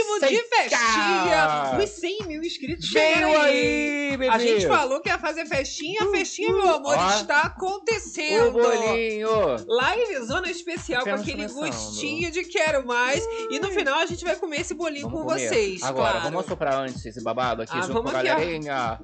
O ritmo de festinha. Os 100 mil inscritos Veio aí, bebê. A gente falou que ia fazer festinha. A festinha, meu amor, Ó. está O acontecendo. bolinho. Live zona especial com aquele gostinho de quero mais. E no final a gente vai comer esse bolinho com comer. vocês, Agora, claro. vamos soprar antes esse babado aqui Ah, junto vamos com a galerinha.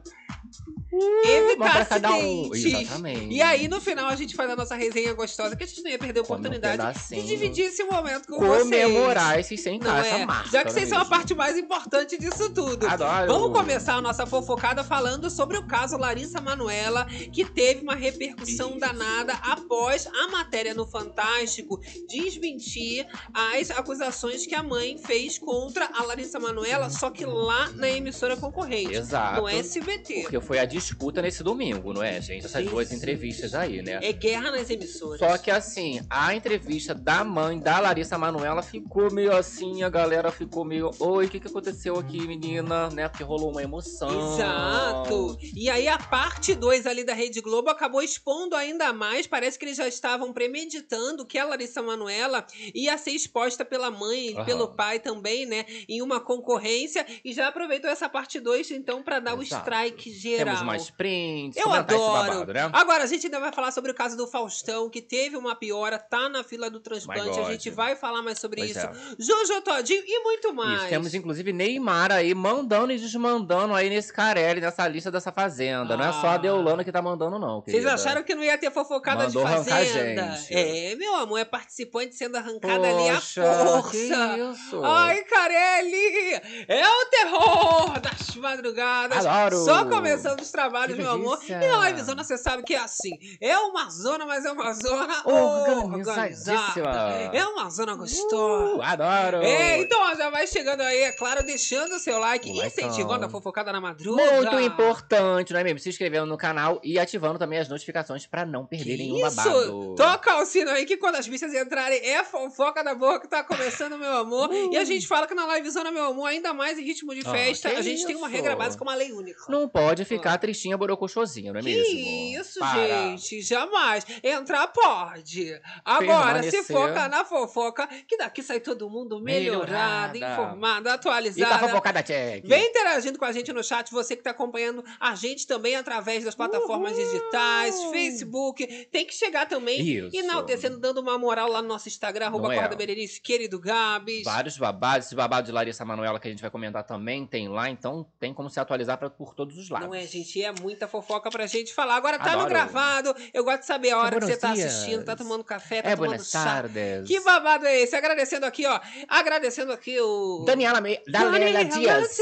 Evitar Vamos pra cada um. acidentes. Exatamente. E aí, no final, a gente faz a nossa resenha gostosa, que a gente não ia perder a Come um oportunidade de dividir esse momento com vocês. Comemorar esses 100 Não k é? essa marca. Já que vocês são é a mesmo? parte mais importante disso tudo. Adoro. Vamos começar a nossa fofocada falando sobre o caso Larissa Manoela, que teve uma repercussão Isso. danada após a matéria no Fantástico desmentir as acusações que a mãe fez contra a Larissa Manoela, só que lá na emissora concorrente, Exato. no SBT. Porque foi a disputa nesse domingo, não é, gente? Essas duas Jesus. entrevistas aí, né? É guerra nas emissoras. Só que assim, a entrevista da mãe da Larissa Manoela ficou meio assim, a galera ficou meio, oi, o que, que aconteceu aqui, menina? Né? Porque rolou uma emoção. Exato. E aí a parte 2 ali da Rede Globo acabou expondo ainda mais. Parece que eles já estavam premeditando que a Larissa Manoela ia ser exposta pela mãe e Aham. pelo pai também, né? Em uma concorrência. E já aproveitou essa parte 2, então, pra dar o Exato. strike geral. Temos mais prints, Eu adoro. babado, né? Agora, a gente ainda vai falar sobre o caso do Faustão, que teve uma piora, tá na fila do transplante. A gente vai falar mais sobre Pois isso. é. Jojo Todinho e muito mais. Isso, temos inclusive Neymar aí mandando e desmandando aí nesse Carelli, nessa lista dessa fazenda. Não é só Ah. a Deolana que tá mandando, não. Vocês querida. acharam que não ia ter fofocada Mandou de fazenda? gente. É, meu amor, é participante sendo arrancada ali à Poxa, força. Que isso? Ai, Carelli! É o terror das madrugadas. Adoro. Só começando os trabalhos, meu amor. E na livezona você sabe que é assim. É uma zona, mas é uma zona organizada. É uma zona gostosa. Uh, adoro. É, então ó, já vai chegando aí, é claro, deixando o seu like, O likeão. Incentivando a fofocada na madruga. Muito importante, não é mesmo? Se inscrevendo no canal e ativando também as notificações pra não perder nenhum Isso! babado. Toca o sino aí que quando as bichas entrarem é fofoca da boa que tá começando, meu amor. E a gente fala que na livezona, meu amor, ainda mais em ritmo de Ah, festa, a gente tem uma isso? regra básica, uma lei única. Não pode ficar tristinha borocochosinha, não é Ah. Que mesmo? isso, Para. gente, jamais. Entrar pode. Agora, se Permanecer. foca na fofoca, que daqui sai todo mundo melhorado, Melhorada. informado, E com a atualizado. fofocada check. Vem interagindo com a gente no chat, você que tá acompanhando a gente também através das plataformas Uhul. digitais, Facebook. Tem que chegar também Isso. enaltecendo, dando uma moral lá no nosso Instagram, arroba é? Corda Berenice, querido Gabs. Vários babados. Esse babado de Larissa Manoela que a gente vai comentar também tem lá, então tem como se atualizar pra, por todos os lados. Não é, gente? É muita fofoca pra gente falar. Agora tá no Adoro. gravado. Eu gosto de saber a hora que você tá dias. assistindo, tá tomando café, tá É, tomando chá. tardes. Que babado é esse? Agradecendo aqui, ó. Agradecendo aqui o. Daniela, Me... Daniela Dias.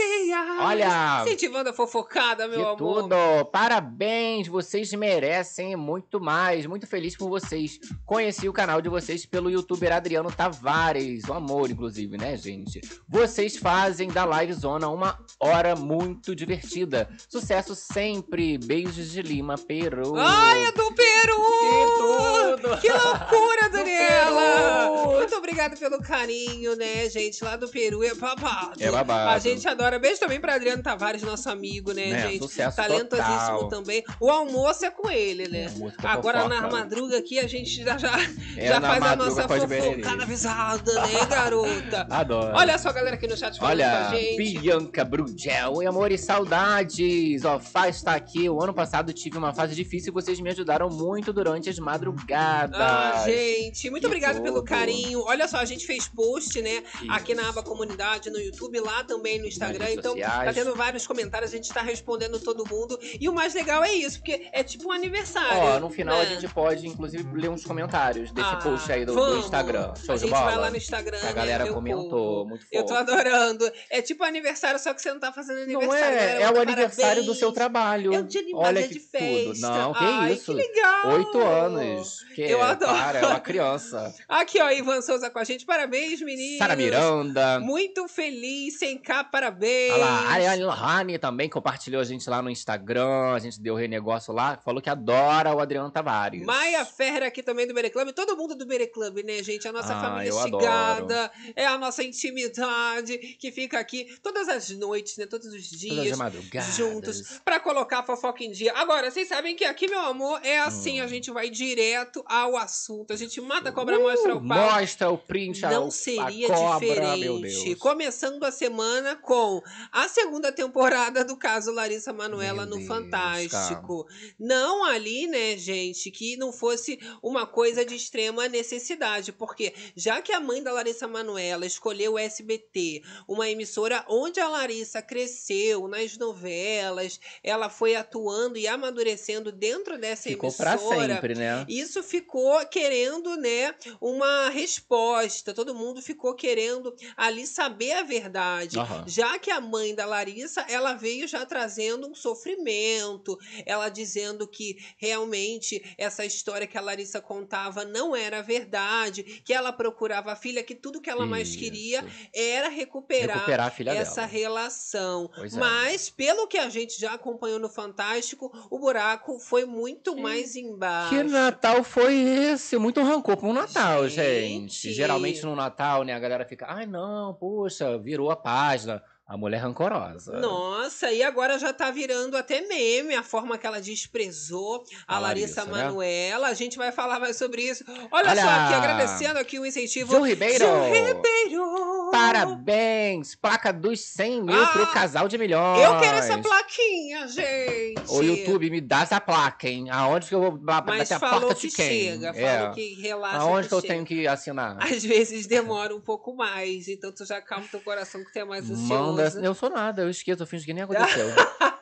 Olha, Incentivando a fofocada, meu que amor. tudo! Parabéns, vocês merecem muito mais. Muito feliz por vocês. Conheci o canal de vocês pelo youtuber Adriano Tavares, um amor, inclusive, né, gente? Vocês fazem da Live Zona uma hora muito divertida. Sucesso sempre. Beijos de Lima, Peru. Ai, é do Peru! Que tudo! Que loucura, Daniela! Muito obrigada pelo carinho, né, gente? Lá do Peru é babado. É babado. A gente adora. Beijo também pra Adriano Tavares, nosso amigo, né, Né, gente? sucesso Talentosíssimo total. também. O almoço é com ele, né? Agora fofoca. na madruga aqui a gente já, já, É já faz a nossa com fofocada avisada, né, garota? Adoro. Olha só a galera aqui no chat falando com Olha, a gente. Bianca Brugel, oi amor e saudades. Ó, Faz está aqui. O ano passado tive uma fase difícil e vocês me ajudaram muito durante as madrugadas. Ah, gente, muito obrigada pelo carinho. Olha só, a gente fez post, né? Isso. Aqui na aba comunidade, no YouTube, lá também no Instagram. Então, tá tendo vários comentários, a gente tá respondendo todo mundo. E o mais legal é isso, porque é tipo um aniversário. Ó, no final a né? gente pode, inclusive, ler uns comentários desse Ah, post aí do, do. Instagram. Show a de gente bola? vai lá no Instagram. A né, galera o comentou, povo. muito fofo. Eu tô adorando. É tipo aniversário, só que você não tá fazendo aniversário. Não é, é o aniversário do seu parabéns. trabalho. É um dia animado, Olha é que de tudo. festa. Não, que Ai, isso. Que legal. Oito anos. Que Eu adoro. Para, é uma criança. Aqui, ó, Ivan Souza com a gente. Parabéns, meninos. Sara Miranda. Muito feliz, sem cá, parabéns. Olha lá, a Ariane Lohane também compartilhou a gente lá no Instagram. A gente deu renegócio lá. Falou que adora o Adriano Tavares. Maia Ferreira aqui também do Bere Club. Todo mundo do Bere Club, né, gente? A nossa Ah, família chegada. É a nossa intimidade que fica aqui todas as noites, né? Todos os Todas as dias. juntos pra colocar a fofoca em dia. Agora, vocês sabem que aqui, meu amor, é assim, Hum. a gente vai direto ao assunto. A gente mata a cobra, mostra o pau. Mostra o print, Não a seria cobra, diferente. Começando a semana com a segunda temporada do caso Larissa Manoela Meu no Deus, Fantástico. Não ali, né, gente, que não fosse uma coisa de extrema necessidade, porque já que a mãe da Larissa Manoela escolheu o SBT, uma emissora onde a Larissa cresceu nas novelas, ela foi atuando e amadurecendo dentro dessa Ficou pra emissora. sempre, né? Isso ficou querendo, né, uma resposta. Todo mundo ficou querendo ali saber a verdade. Aham. Já que a mãe da Larissa, ela veio já trazendo um sofrimento, ela dizendo que realmente essa história que a Larissa contava não era verdade, que ela procurava a filha, que tudo que ela mais Isso. queria era recuperar, Recuperar essa dela. relação. Pois é. Mas, pelo que a gente já acompanhou no Fantástico, o buraco foi muito mais embaixo. Que Natal foi esse? Muito rancor pro Natal, gente. Gente. Geralmente no Natal, né, a galera fica, ai não, poxa, virou a página. A mulher rancorosa. Nossa, e agora já tá virando até meme a forma que ela desprezou a, A Larissa, Larissa, né? Manoela. A gente vai falar mais sobre isso. Olha, Olha! só aqui, agradecendo aqui o incentivo. Gil Ribeiro. Gil Ribeiro! Parabéns! Placa dos 100 mil Ah, pro casal de milhões. Eu quero essa plaquinha, gente. O YouTube me dá essa placa, hein? Aonde que eu vou Mas bater a porta que de quem? chega, É. falou que relaxa. Aonde que eu chega. tenho que assinar? Às vezes demora um pouco mais, então tu já calma teu coração que é mais ansioso. Manda. Eu sou nada, eu esqueço, eu fingo que nem aconteceu.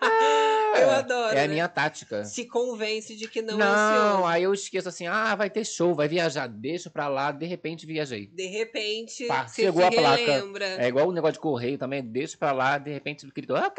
Eu adoro. É a né? minha tática. Se convence de que não, Não, é ansioso. aí eu esqueço assim, ah, vai ter show, vai viajar, deixa pra lá, de repente viajei. De repente, Pá, chegou a placa. relembra. É igual o negócio de correio também, deixa pra lá, de repente ele gritou, ah,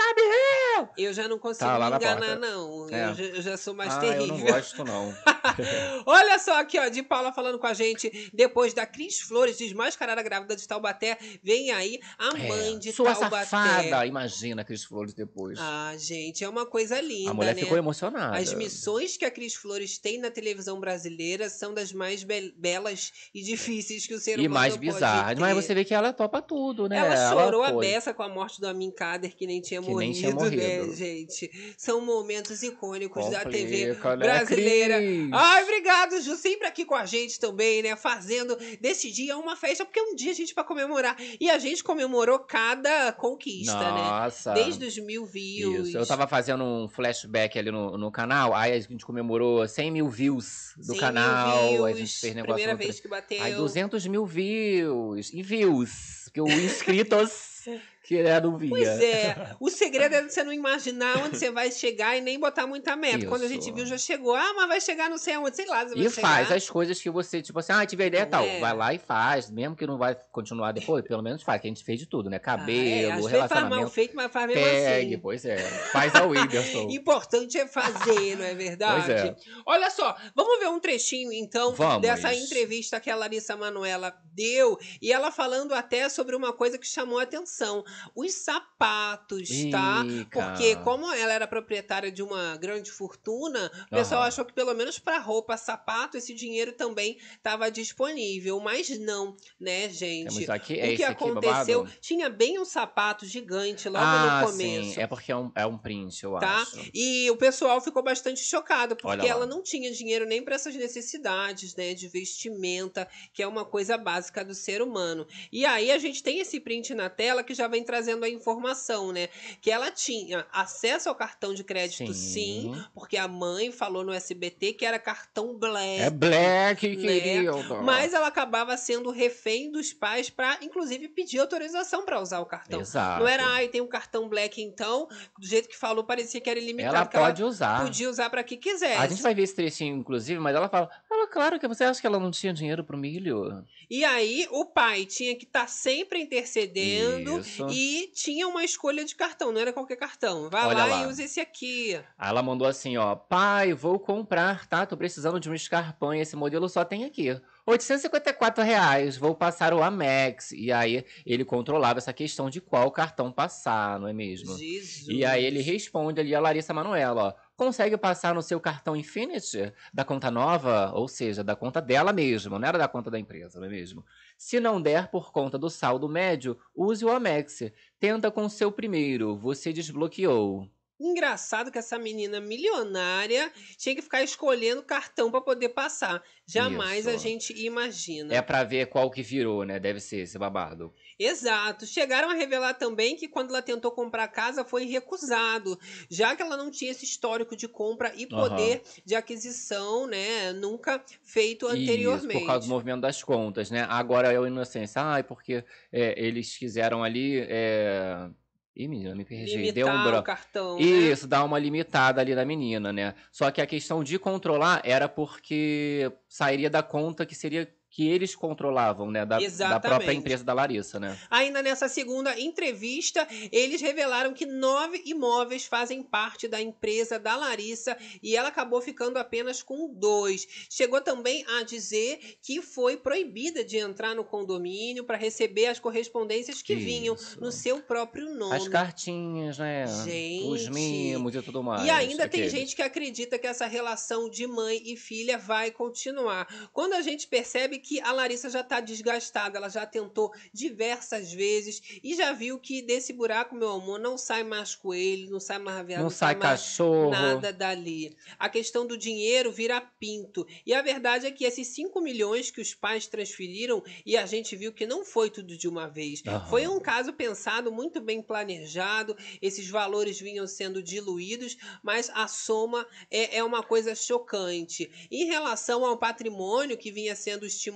Eu já não consigo Tá me na enganar, não. É. Eu, já, eu já sou mais ah, eu terrível. não gosto não. Olha só aqui, ó, de Paula falando com a gente. Depois da Cris Flores desmascarada grávida de Taubaté, vem aí a mãe É, de Sua Taubaté. safada, imagina a Cris Flores depois. Ah, gente, é uma coisa linda, a mulher né? ficou emocionada. As missões que a Cris Flores tem na televisão brasileira são das mais be- belas e difíceis que o ser E humano mais pode bizarras. Mas você vê que ela topa tudo, né? Ela chorou a beça com a morte do Amin Kader, que nem tinha, Que nem morrido, tinha né, morrido. gente? São momentos icônicos da TV Complica, né, brasileira. Cris? Ai, obrigado, Ju, sempre aqui com a gente também, né? Fazendo desse dia uma festa, porque é um dia a gente pra comemorar. E a gente comemorou cada conquista, né? Nossa. Desde os mil views. Isso, eu tava fazendo um flashback ali no, no canal, aí a gente comemorou 100 mil views do 100 mil canal, views, a gente fez negócio Primeira vez que bateu. Aí 200 mil views, e views, que o inscritos que é, não via. Pois é. O segredo é você não imaginar onde você vai chegar e nem botar muita meta. Quando a gente Isso. viu, já chegou. Ah, mas vai chegar não sei aonde. Sei lá, você vai E chegar. faz as coisas que você, tipo assim, ah, tive a ideia tal. é? Vai lá e faz, mesmo que não vai continuar depois, pelo menos faz, que a gente fez de tudo, né? Ah, é. Cabelo, vezes faz mal relacionamento. feito, mas faz mesmo Pegue, assim. pois é. Faz a Whindersson. Importante é fazer, não é verdade? Pois é. Olha só, vamos ver um trechinho então Vamos. dessa entrevista que a Larissa Manoela deu e ela falando até sobre uma coisa que chamou a atenção: os sapatos, tá? Ih, Porque cara. como ela era proprietária de uma grande fortuna, o pessoal Aham. achou que pelo menos para roupa, sapato, esse dinheiro também estava disponível, mas não, né, gente? Temos aqui, o é que esse aqui, aconteceu? babado? Tinha bem um sapato gigante logo ah, no começo. sim. É porque é um, é um print, eu Tá? acho. E o pessoal ficou bastante chocado, porque ela não tinha dinheiro nem para essas necessidades, né, de vestimenta, que é uma coisa básica do ser humano. E aí a gente tem esse print na tela que já vem trazendo a informação, né, que ela tinha acesso ao cartão de crédito sim, porque a mãe falou no SBT que era cartão black. É black, né? querido. Mas ela acabava sendo refém dos pais para, inclusive, pedir autorização para usar o cartão. Exato. Não era, ai, tem um cartão black então, do jeito que falou, parecia que era ilimitado. Ela pode usar. podia usar para que quisesse. A gente vai ver esse trechinho, inclusive, mas ela fala, ela, claro que você acha que ela não tinha dinheiro pro milho? E aí o pai tinha que estar sempre intercedendo Isso. E tinha uma escolha de cartão, não era qualquer cartão. Vai Olha lá, lá. e usa esse aqui. Aí ela mandou assim, ó. Pai, vou comprar, tá? Tô precisando de um Scarpan. Esse modelo só tem aqui. 854 reais. Vou passar o Amex. E aí ele controlava essa questão de qual cartão passar, não é mesmo? Jesus. E aí ele responde ali a Larissa Manoela, ó. Consegue passar no seu cartão Infinity da conta nova, ou seja, da conta dela mesmo, não era da conta da empresa, não é mesmo? Se não der por conta do saldo médio, use o Amex. Tenta com o seu primeiro, você desbloqueou. Engraçado que essa menina milionária tinha que ficar escolhendo cartão para poder passar. Jamais a Isso. gente imagina. É pra ver qual que virou, né? Deve ser esse babado. Exato. Chegaram a revelar também que quando ela tentou comprar casa foi recusado, já que ela não tinha esse histórico de compra e poder de aquisição, né, nunca feito anteriormente. Isso, por causa do movimento das contas, né? Agora é o inocência. Ai, porque é, eles quiseram ali. É... Ih, menina, me perdi. Limitar Deu um o branco. cartão, né? Isso, dá uma limitada ali na menina, né? Só que a questão de controlar era porque sairia da conta que seria que eles controlavam, né? Da, da própria empresa da Larissa, né? Ainda nessa segunda entrevista, eles revelaram que nove imóveis fazem parte da empresa da Larissa e ela acabou ficando apenas com dois. Chegou também a dizer que foi proibida de entrar no condomínio para receber as correspondências que vinham Isso. no seu próprio nome. As cartinhas, né? Os Gente. mimos e tudo mais. E ainda tem gente que acredita que essa relação de mãe e filha vai continuar. Quando a gente percebe que a Larissa já está desgastada, ela já tentou diversas vezes e já viu que desse buraco, meu amor, não sai mais coelho, não sai mais viado, Não sai mais cachorro. nada dali. A questão do dinheiro vira pinto. E a verdade é que esses 5 milhões que os pais transferiram e a gente viu que não foi tudo de uma vez. Aham. Foi um caso pensado, muito bem planejado. Esses valores vinham sendo diluídos, mas a soma é, é uma coisa chocante. Em relação ao patrimônio que vinha sendo estimulado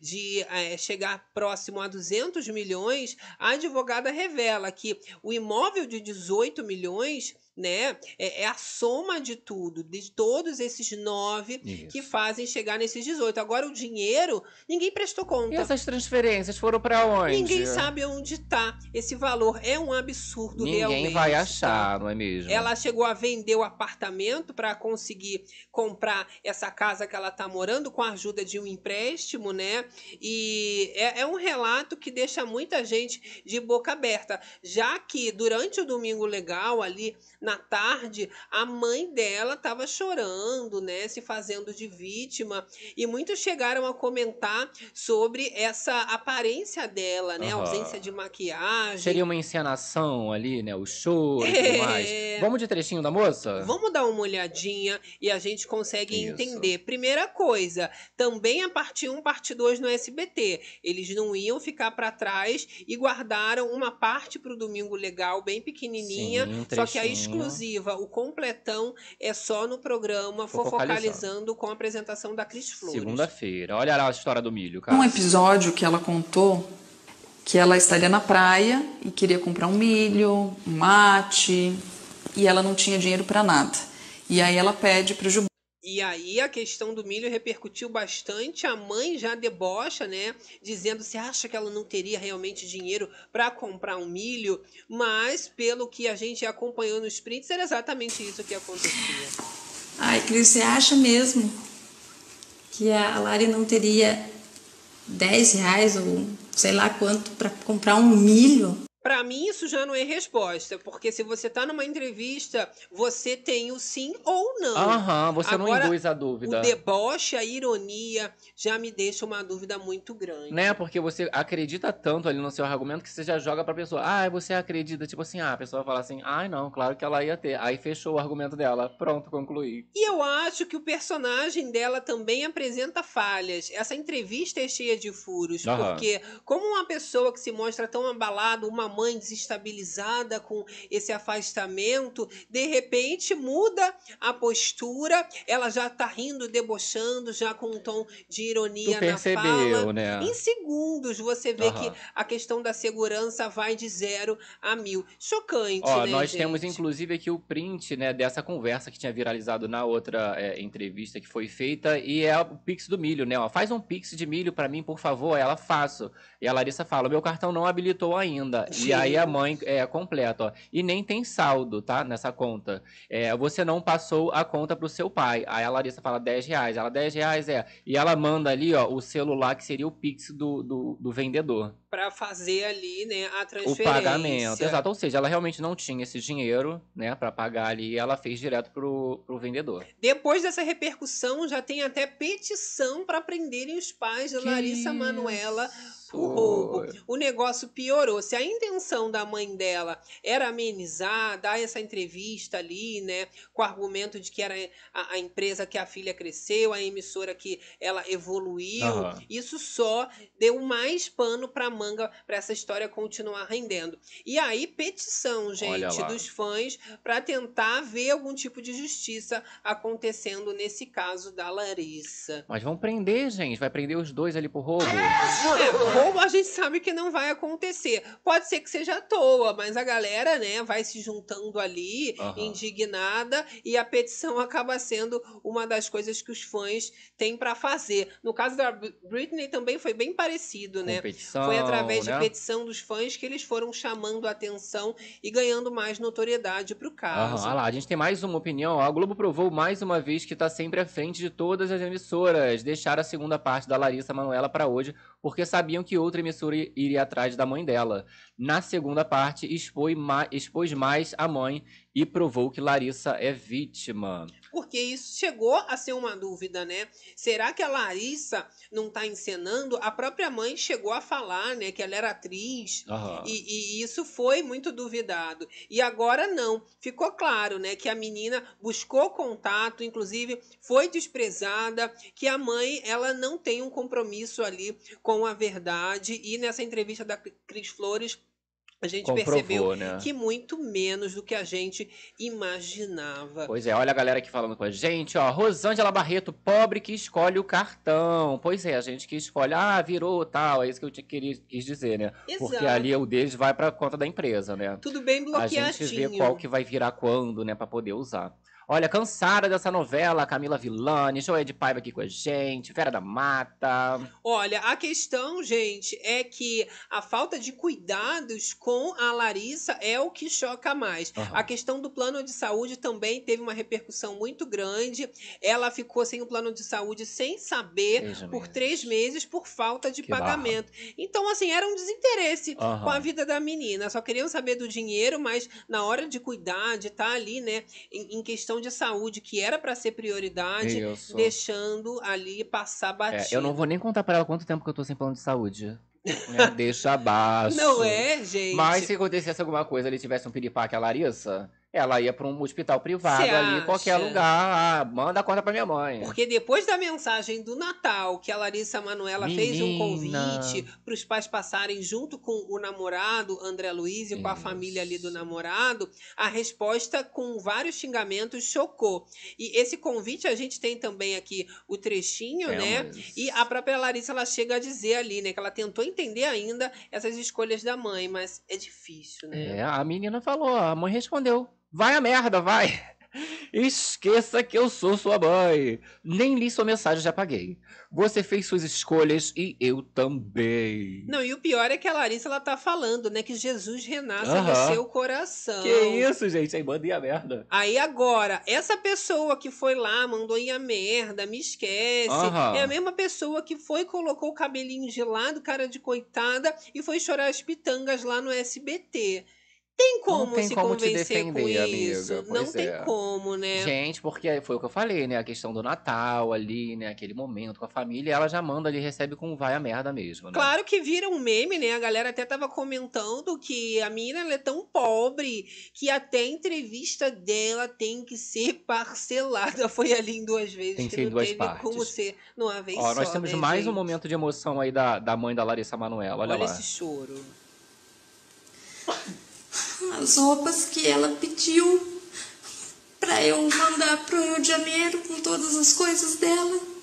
de eh, chegar próximo a 200 milhões, a advogada revela que o imóvel de 18 milhões né, é, é a soma de tudo, de todos esses nove Isso. que fazem chegar nesses 18. Agora, o dinheiro, ninguém prestou E conta. essas transferências foram pra onde? Ninguém sabe onde tá. Esse valor é um absurdo Ninguém realmente. vai tá? achar, não é mesmo? Ela chegou a vender o apartamento para conseguir comprar essa casa que ela tá morando com a ajuda de um empréstimo, né? E é, é um relato que deixa muita gente de boca aberta, já que durante o domingo legal ali na tarde, a mãe dela estava chorando, né, se fazendo de vítima, e muitos chegaram a comentar sobre essa aparência dela, né, Aham. ausência de maquiagem. Seria uma encenação ali, né? O choro e tudo É. mais. Vamos de trechinho da moça? Vamos dar uma olhadinha e a gente consegue Isso. entender. Primeira coisa, também a parte 1, parte 2 no SBT. Eles não iam ficar para trás e guardaram uma parte para o Domingo Legal, bem pequenininha. Sim, um só que a trechinho. Exclusiva, o completão, é só no programa Fofocalizando. Com a apresentação da Cris Flores. Segunda-feira. Olha lá a história do milho, cara. Um episódio que ela contou que ela estaria na praia e queria comprar um milho, um mate, e ela não tinha dinheiro para nada. E aí ela pede para o E aí a questão do milho repercutiu bastante. A mãe já debocha, né? Dizendo se acha que ela não teria realmente dinheiro para comprar um milho, mas pelo que a gente acompanhou nos prints era exatamente isso que acontecia. Ai, Cris, você acha mesmo que a Lari não teria 10 reais ou sei lá quanto para comprar um milho? Para mim isso já não é resposta, porque se você tá numa entrevista, você tem o sim ou não. Aham, você não Agora, induz a dúvida. O deboche, a ironia já me deixa uma dúvida muito grande. Né? Porque você acredita tanto ali no seu argumento que você já joga pra pessoa. Ah, você acredita? Tipo assim, ah, a pessoa vai falar assim, ai não, claro que ela ia ter. Aí fechou o argumento dela. Pronto, concluí. E eu acho que o personagem dela também apresenta falhas. Essa entrevista é cheia de furos, Aham. porque como uma pessoa que se mostra tão abalada, uma mãe desestabilizada com esse afastamento, de repente muda a postura, ela já tá rindo, debochando, já com um tom de ironia Tu na percebeu, fala. né? Em segundos você vê Aham. que a questão da segurança vai de zero a mil. Chocante, Ó, né, nós gente? temos inclusive aqui o print, né, dessa conversa que tinha viralizado na outra é, entrevista que foi feita e é o Pix do milho, né? Ó, faz um Pix de milho pra mim, por favor. Ela faço. E a Larissa fala: meu cartão não habilitou ainda. E aí a mãe é completa, ó. E nem tem saldo, tá? Nessa conta. É, você não passou a conta pro seu pai. Aí a Larissa fala 10 reais. Ela, 10 reais é. E ela manda ali, ó, o celular que seria o Pix do, do, do vendedor. Pra fazer ali, né, a O transferência. pagamento. Exato. Ou seja, ela realmente não tinha esse dinheiro, né, pra pagar ali. E ela fez direto pro, pro vendedor. Depois dessa repercussão, já tem até petição para prenderem os pais de Larissa Que Manuela isso? por roubo. O negócio piorou. Se a intenção da mãe dela era amenizar, dar essa entrevista ali, né, com o argumento de que era a, a empresa que a filha cresceu, a emissora que ela evoluiu, Aham. isso só deu mais pano pra manga para essa história continuar rendendo. E aí, petição, gente, dos fãs para tentar ver algum tipo de justiça acontecendo nesse caso da Larissa. Mas vão prender, gente. Vai prender os dois ali por roubo. É, roubo a gente sabe que não vai acontecer. Pode ser que seja à toa, mas a galera, né, vai se juntando ali, Aham. indignada, e a petição acaba sendo uma das coisas que os fãs têm para fazer. No caso da Br- Britney também foi bem parecido, né? Foi através né? de petição dos fãs que eles foram chamando a atenção e ganhando mais notoriedade pro caso. Aham, olha lá, a gente tem mais uma opinião. A Globo provou mais uma vez que tá sempre à frente de todas as emissoras. Deixaram a segunda parte da Larissa Manoela para hoje, porque sabiam que outra emissora iria atrás da mãe dela. Na segunda parte, expôs mais a mãe e provou que Larissa é vítima. Porque isso chegou a ser uma dúvida, né? Será que a Larissa não tá encenando? A própria mãe chegou a falar, né, que ela era atriz. Aham. E, e isso foi muito duvidado. E agora não. Ficou claro, né, que a menina buscou contato, inclusive foi desprezada, que a mãe ela não tem um compromisso ali com a verdade. E nessa entrevista da Cris Flores a gente percebeu né? que muito menos do que a gente imaginava. Pois é, olha a galera aqui falando com a gente, ó. Rosângela Barreto, pobre que escolhe o cartão. Pois é, a gente que escolhe, ah, virou tal. É isso que eu te queria, quis dizer, né? Porque Exato. ali o deles vai pra conta da empresa, né? Tudo bem A bloqueadinho. gente vê qual que vai virar quando, né, pra poder usar. Olha, cansada dessa novela, Camila Villani, Joé de Paiva aqui com a gente, Vera da Mata. Olha, a questão, gente, é que a falta de cuidados com a Larissa é o que choca mais. Aham. A questão do plano de saúde também teve uma repercussão muito grande. Ela ficou sem o plano de saúde sem saber Três por meses. três meses por falta de Que barra. pagamento. Então, assim, era um desinteresse Aham. com a vida da menina. Só queriam saber do dinheiro, mas na hora de cuidar, de estar ali, né, em, em questão de saúde, que era para ser prioridade, Isso. deixando ali passar É, batido. eu não vou nem contar pra ela quanto tempo que eu tô sem plano de saúde. né? Deixa abaixo. Não é, gente? Mas se acontecesse alguma coisa, ele tivesse um piripaque a Larissa, ela ia pra um hospital privado Cê ali, acha? qualquer lugar. Ah, manda a conta pra minha mãe. Porque depois da mensagem do Natal, que a Larissa Manoela fez um convite para os pais passarem junto com o namorado, André Luiz, e com a família ali do namorado, a resposta com vários xingamentos chocou. E esse convite a gente tem também aqui o trechinho, né? Temos. E a própria Larissa ela chega a dizer ali, né, que ela tentou entender ainda essas escolhas da mãe, mas é difícil, né? É, a menina falou, a mãe respondeu. Vai a merda, vai. Esqueça que eu sou sua mãe. Nem li sua mensagem, já paguei. Você fez suas escolhas e eu também. Não, e o pior é que a Larissa ela tá falando, né, que Jesus Aham. no seu coração. Que isso, gente? Aí manda ir a merda. Aí agora, essa pessoa que foi lá, mandou ir a merda, me esquece, é a mesma pessoa que foi, colocou o cabelinho de lado, cara de coitada, e foi chorar as pitangas lá no SBT. Tem como tem se como te convencer com defender, isso? amiga, Não tem é. como, né? Gente, porque foi o que eu falei, né? A questão do Natal ali, né? Aquele momento com a família, ela já manda ali, recebe com vai a merda mesmo, né? Claro que vira um meme, né? A galera até tava comentando que a ela é tão pobre que até a entrevista dela tem que ser parcelada. Foi ali em duas vezes, Tem que que ser em não duas partes. como ser numa vez Ó, só. nós temos né, mais um gente? momento de emoção aí da, da mãe da Larissa Manoela. Olha, Olha lá. esse choro. As roupas que ela pediu pra eu mandar pro Rio de Janeiro com todas as coisas dela.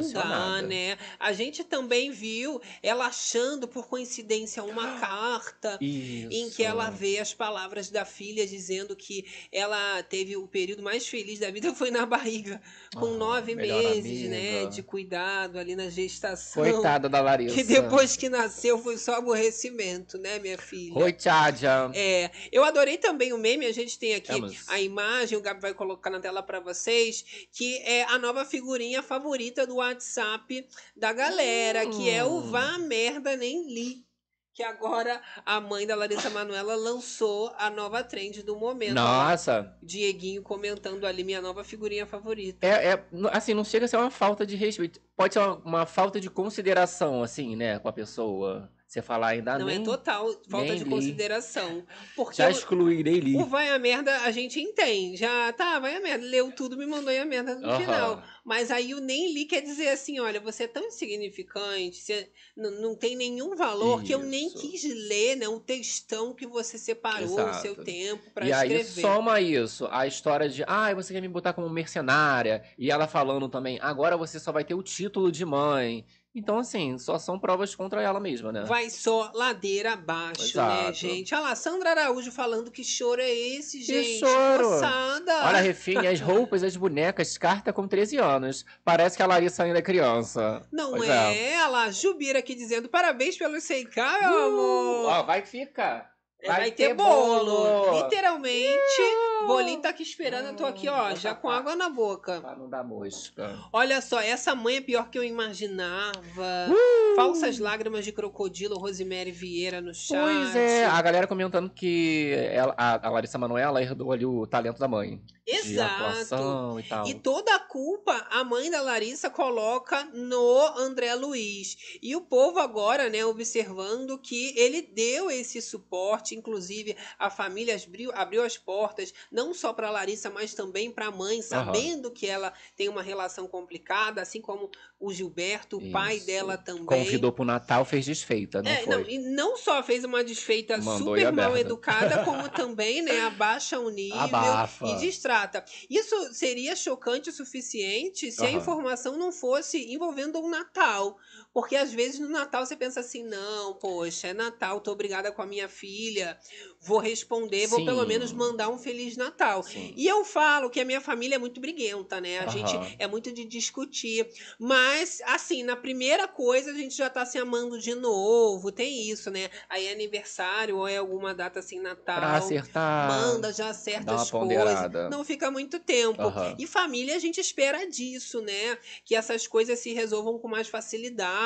Emocionada. né? A gente também viu ela achando, por coincidência, uma carta em que ela Isso. vê as palavras da filha dizendo que ela teve o período mais feliz da vida foi na barriga, com Ah, nove meses, né? De cuidado ali na gestação. Coitada da Larissa. Que depois que nasceu foi só aborrecimento, né, minha filha? Oi, Tchadia. É, eu adorei também o meme, a gente tem aqui Vamos. a imagem, o Gabi vai colocar na tela pra vocês, que é a nova figurinha favorita do WhatsApp da galera, que é o Hum. Vá Merda Nem Li. Que agora a mãe da Larissa Manoela lançou a nova trend do momento. Nossa, Dieguinho comentando ali minha nova figurinha favorita. é, é, assim, não chega a ser uma falta de respeito. Pode ser uma, uma falta de consideração, assim, né, com a pessoa. Você falar ainda Não nem... é total falta de li. consideração. Porque Já nem li. o vai a merda a gente entende. Já tá, vai a merda. Leu tudo, me mandou a merda no Aham. final. Mas aí o nem li quer dizer assim: olha, você é tão insignificante, você não tem nenhum valor que eu nem Isso. quis ler, né? O textão que você separou o seu Exato. tempo pra E aí escrever. soma isso, a história de, ah, você quer me botar como mercenária, e ela falando também, agora você só vai ter o título de mãe. Então, assim, só são provas contra ela mesma, né? Vai só ladeira abaixo, né, Exato. gente? Olha lá, Sandra Araújo falando que choro é esse, gente? choro? Moçada. Olha, Refine, as roupas, as bonecas, carta com 13 anos. Parece que a Larissa ainda é criança. Não Pois é? Olha lá, Jubira aqui dizendo parabéns pelo CK, meu amor. Ó, vai ficar. É, Vai, ter, bolo. Literalmente, bolinho tá aqui esperando. Eu tô aqui, ó, já com água na boca. Pra não dar mosca. Olha só, essa mãe é pior que eu imaginava. Uh! Falsas lágrimas de crocodilo, Rosemary Vieira no chat. Pois é, a galera comentando que ela- a, a Larissa Manoela herdou ali o talento da mãe. Exato. e. E toda a culpa a mãe da Larissa coloca no André Luiz. E o povo agora, né, observando que ele deu esse suporte, inclusive a família abriu, abriu as portas, não só para Larissa, mas também para a mãe, sabendo que ela tem uma relação complicada, assim como o Gilberto, o pai dela também. Convidou pro Natal, fez desfeita, não É, foi? não, e não só fez uma desfeita Mandou super a mal educada, como também, né, abaixa o nível Abafa. e distrata. Isso seria chocante o suficiente se a Aham. informação não fosse envolvendo um Natal. Porque às vezes no Natal você pensa assim: não, poxa, é Natal, tô obrigada com a minha filha, vou responder, vou Sim. pelo menos mandar um Feliz Natal. Sim. E eu falo que a minha família é muito briguenta, né? A Aham. gente é muito de discutir. Mas, assim, na primeira coisa a gente já tá se amando de novo. Tem isso, né? Aí é aniversário ou é alguma data assim, Natal. Pra acertar. Manda, já acerta as ponderada. coisas. Não fica muito tempo. Aham. E família a gente espera disso, né? Que essas coisas se resolvam com mais facilidade.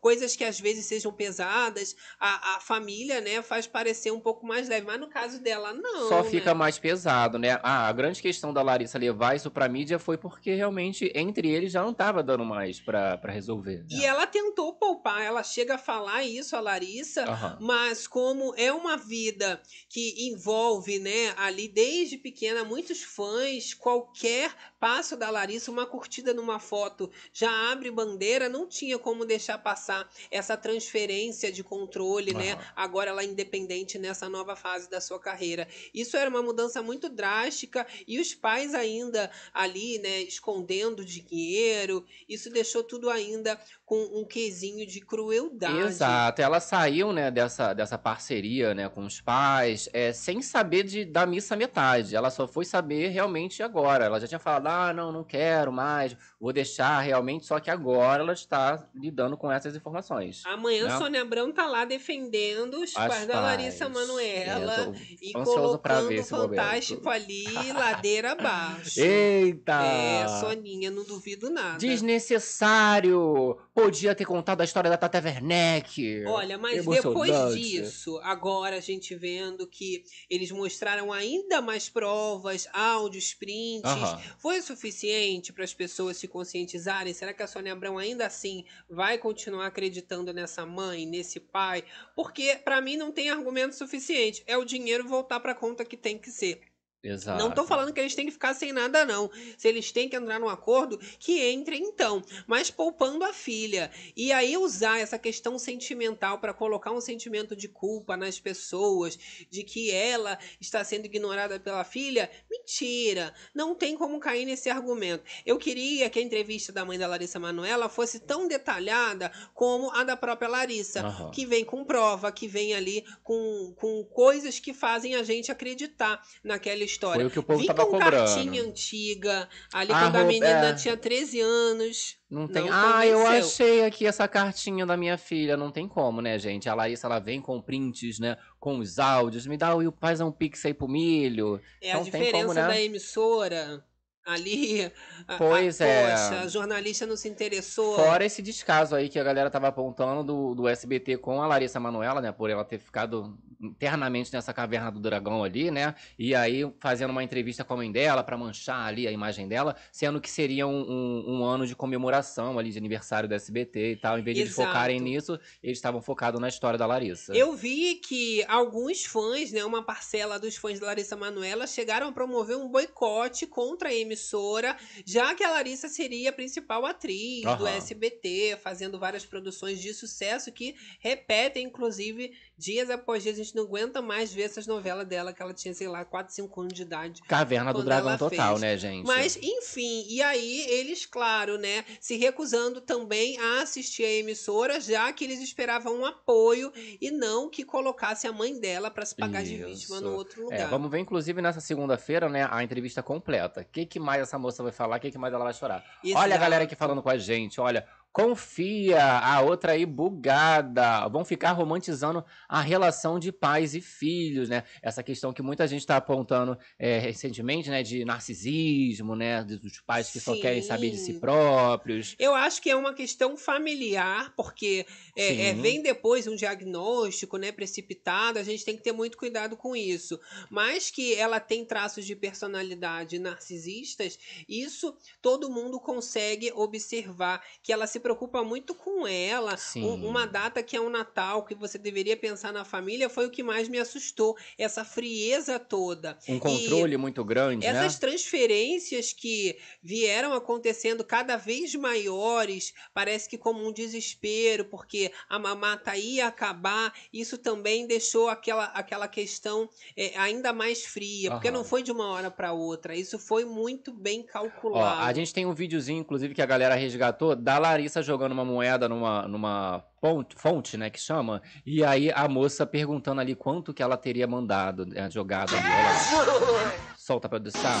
Coisas que às vezes sejam pesadas, a, a família, né, faz parecer um pouco mais leve. Mas no caso dela, não. Só né? fica mais pesado, né? Ah, a grande questão da Larissa levar isso pra mídia foi porque realmente entre eles já não tava dando mais pra, pra resolver. né? E ela tentou poupar, ela chega a falar isso, a Larissa, Aham. mas como é uma vida que envolve, né, ali desde pequena muitos fãs, qualquer passo da Larissa, uma curtida numa foto já abre bandeira, não tinha como deixar passar essa transferência de controle, né? Aham. Agora ela é independente nessa nova fase da sua carreira. Isso era uma mudança muito drástica e os pais ainda ali, né, escondendo dinheiro, isso deixou tudo ainda com um quesinho de crueldade. Exato, ela saiu, né, dessa, dessa parceria, né, com os pais, é, sem saber de, da missa metade. Ela só foi saber realmente agora. Ela já tinha falado, ah, não, não quero mais, vou deixar realmente, só que agora ela está lidando com essas informações. Amanhã né? Sônia Abrão tá lá defendendo os As pais da Larissa. Manuela É, e colocando o fantástico ali, ladeira abaixo. Eita! É, Soninha, não duvido nada. Desnecessário! Podia ter contado a história da Tata Werneck. Olha, mas depois disso, agora a gente vendo que eles mostraram ainda mais provas, áudios, prints, Aham. foi o suficiente para as pessoas se conscientizarem? Será que a Sônia Abrão ainda assim vai continuar acreditando nessa mãe, nesse pai? Porque para mim não tem argumento suficiente. É o dinheiro voltar para conta que tem que ser. Exato. Não tô falando que eles têm que ficar sem nada, não. Se eles têm que entrar num acordo, que entrem então. Mas poupando a filha. E aí usar essa questão sentimental para colocar um sentimento de culpa nas pessoas, de que ela está sendo ignorada pela filha, mentira. Não tem como cair nesse argumento. Eu queria que a entrevista da mãe da Larissa Manoela fosse tão detalhada como a da própria Larissa, Aham. que vem com prova, que vem ali com, com coisas que fazem a gente acreditar naquela história. Foi o que o povo Vi tava com cobrando. cartinha antiga, ali A quando a menina é. tinha 13 anos. Não tem. Não ah, eu achei aqui essa cartinha da minha filha. Não tem como, né, gente? A Larissa, ela vem com prints, né? Com os áudios. Me dá o faz um pix aí pro milho. É a Não tem diferença como, né? da emissora ali. a- a- Pois é. Poxa, a jornalista não se interessou. Fora esse descaso aí que a galera tava apontando do, do SBT com a Larissa Manoela, né? Por ela ter ficado internamente nessa caverna do dragão ali, né? E aí fazendo uma entrevista com a mãe dela pra manchar ali a imagem dela, sendo que seria um, um- um ano de comemoração ali de aniversário do SBT e tal. Em vez de Exato. focarem nisso, eles estavam focados na história da Larissa. Eu vi que alguns fãs, né, uma parcela dos fãs da Larissa Manoela, chegaram a promover um boicote contra a emissora, já que a Larissa seria a principal atriz do Aham. SBT, fazendo várias produções de sucesso que repetem, inclusive, dias após dias. A gente não aguenta mais ver essas novelas dela, que ela tinha, sei lá, 4, 5 anos de idade. Caverna do Dragão total, fez. né, gente? Mas, enfim, e aí eles, claro, né, se recusando também a assistir a emissora, já que eles esperavam um apoio e não que colocasse a mãe dela para se pagar de vítima Isso. no outro É, lugar. vamos ver, inclusive, nessa segunda-feira, né, a entrevista completa. O que, que mais essa moça vai falar? O que, que mais ela vai chorar? Olha a Exato. galera aqui falando com a gente, olha. Confia, a outra aí bugada. Vão ficar romantizando a relação de pais e filhos, né? Essa questão que muita gente tá apontando é, recentemente, né? De narcisismo, né? Dos pais que só querem saber de si Sim. próprios. Eu acho que é uma questão familiar, porque é, é, Sim. vem depois um diagnóstico né, precipitado, a gente tem que ter muito cuidado com isso. Mas que ela tem traços de personalidade narcisistas, isso todo mundo consegue observar, que ela se preocupa muito com ela. Um- uma data que é o Natal, que você deveria pensar na família, foi o que mais me assustou. Essa frieza toda. Um controle muito grande, né? Essas transferências que vieram acontecendo cada vez maiores, parece que como um desespero, porque a mamata ia acabar, isso também deixou aquela, aquela questão é, ainda mais fria, porque Aham. não foi de uma hora para outra, isso foi muito bem Ó, calculado. a gente tem um videozinho, inclusive, que a galera resgatou da Larissa jogando uma moeda numa, numa fonte, fonte, né, que chama. E aí a moça perguntando ali quanto que ela teria mandado, né, jogado ali. Olha lá. Solta a produção.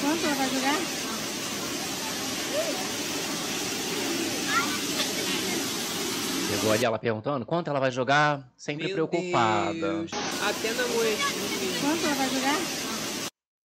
Quanto ela vai jogar? Pegou ali ela perguntando quanto ela vai jogar, sempre Meu preocupada. Deus. Até na. Quanto ela vai jogar?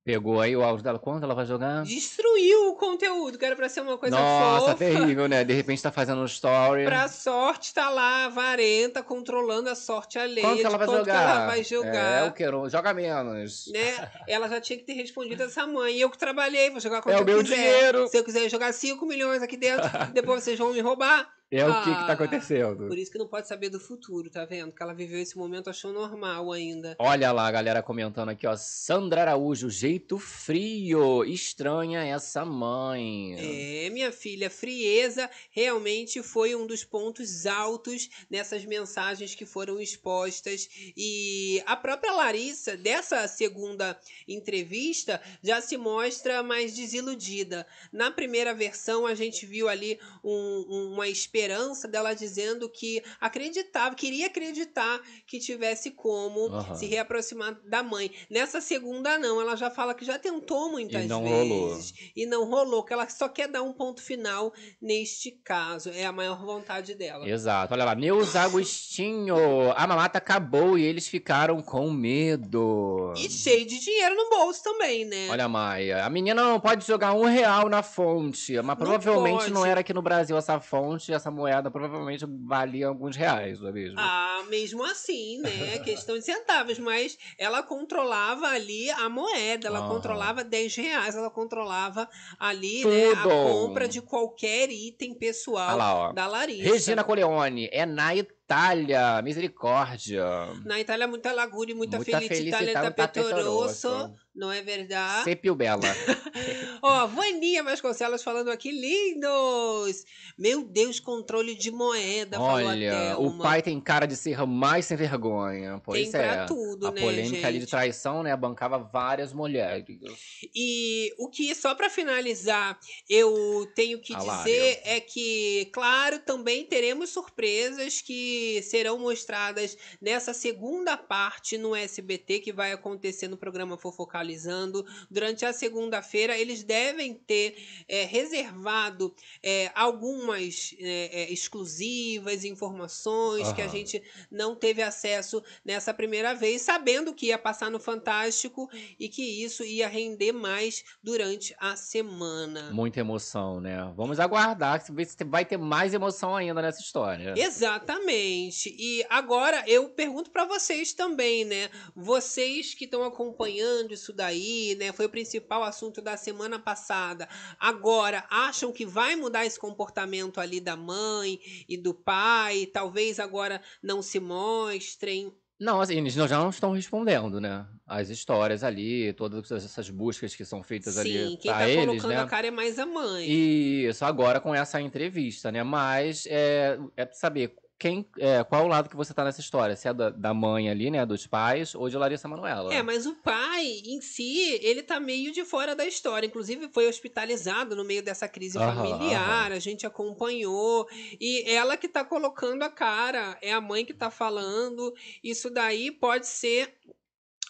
Pegou aí o áudio dela, quanto ela vai jogar? Destruiu o conteúdo, que era pra ser uma coisa Nossa, fofa. terrível, né? De repente tá fazendo um story. Pra sorte, tá lá Varenta controlando a sorte alheia. Quanto que ela vai quanto jogar? que ela vai jogar. É, eu quero. Joga menos. né? Ela já tinha que ter respondido essa mãe. Eu que trabalhei, vou jogar quanto É o eu meu quiser. dinheiro. Se eu quiser jogar 5 milhões aqui dentro, depois vocês vão me roubar. É o que que Ah, tá acontecendo. Por isso que não pode saber do futuro, tá vendo? Que ela viveu esse momento, achou normal ainda. Olha lá a galera comentando aqui, ó. Sandra Araújo, jeito frio. Estranha essa mãe. É, minha filha, frieza realmente foi um dos pontos altos nessas mensagens que foram expostas. E a própria Larissa, dessa segunda entrevista, já se mostra mais desiludida. Na primeira versão, a gente viu ali um- uma esperança dela dizendo que acreditava, queria acreditar que tivesse como Aham. se reaproximar da mãe. Nessa segunda, não, ela já fala que já tentou muitas E não vezes. rolou. E não rolou, que ela só quer dar um ponto final neste caso. É a maior vontade dela. Exato. Olha lá, Neus Agostinho. A mamata acabou e eles ficaram com medo. E cheio de dinheiro no bolso também, né? Olha, Maia, a menina não pode jogar um real na fonte, mas provavelmente não, era aqui no Brasil essa fonte, essa moeda provavelmente valia alguns reais, não é mesmo? Ah, mesmo assim, né? Questão de centavos, mas ela controlava ali a moeda, ela Aham. controlava 10 reais, ela controlava ali, né, a compra de qualquer item pessoal Olha lá, da Larissa. Regina Coleone, é na Itália, misericórdia. Na Itália, muita laguna e muita, Muita felicità nel felicità, tappeto tappeto rosso, rosso. não é verdade? Sepio Bela. Ó, Vaninha Vasconcelos falando aqui, lindos! Meu Deus, controle de moeda, Olha, o pai tem cara de ser mais sem vergonha. Pois Tem é. pra tudo, a né, polêmica ali de gente? traição, né? Bancava várias mulheres. E o que, só pra finalizar, eu tenho que Alário. dizer é que, claro, também teremos surpresas que serão mostradas nessa segunda parte no SBT, que vai acontecer no programa Fofocalizando. Durante a segunda-feira, eles devem ter é, reservado é, algumas é, exclusivas informações que a gente não teve acesso nessa primeira vez, sabendo que ia passar no Fantástico e que isso ia render mais durante a semana. Muita emoção, né? Vamos aguardar, ver se vai ter mais emoção ainda nessa história. Exatamente. E agora eu pergunto pra vocês também, né? Vocês que estão acompanhando isso daí, né? Foi o principal assunto da semana passada. Agora acham que vai mudar esse comportamento ali da mãe e do pai? Talvez agora não se mostrem. Não, assim, eles já não estão respondendo, né? As histórias ali, todas essas buscas que são feitas ali Sim, quem tá eles, colocando né? a cara é mais a mãe. Isso, agora com essa entrevista, né? Mas é, é saber quem, é, qual o lado que você tá nessa história. Se é da, da mãe ali, né? Dos pais, ou de Larissa Manoela. É, mas o pai em si, ele tá meio de fora da história. Inclusive, foi hospitalizado no meio dessa crise Aham, familiar. A gente acompanhou. E ela que tá colocando a cara, é a mãe que tá falando. Isso daí pode ser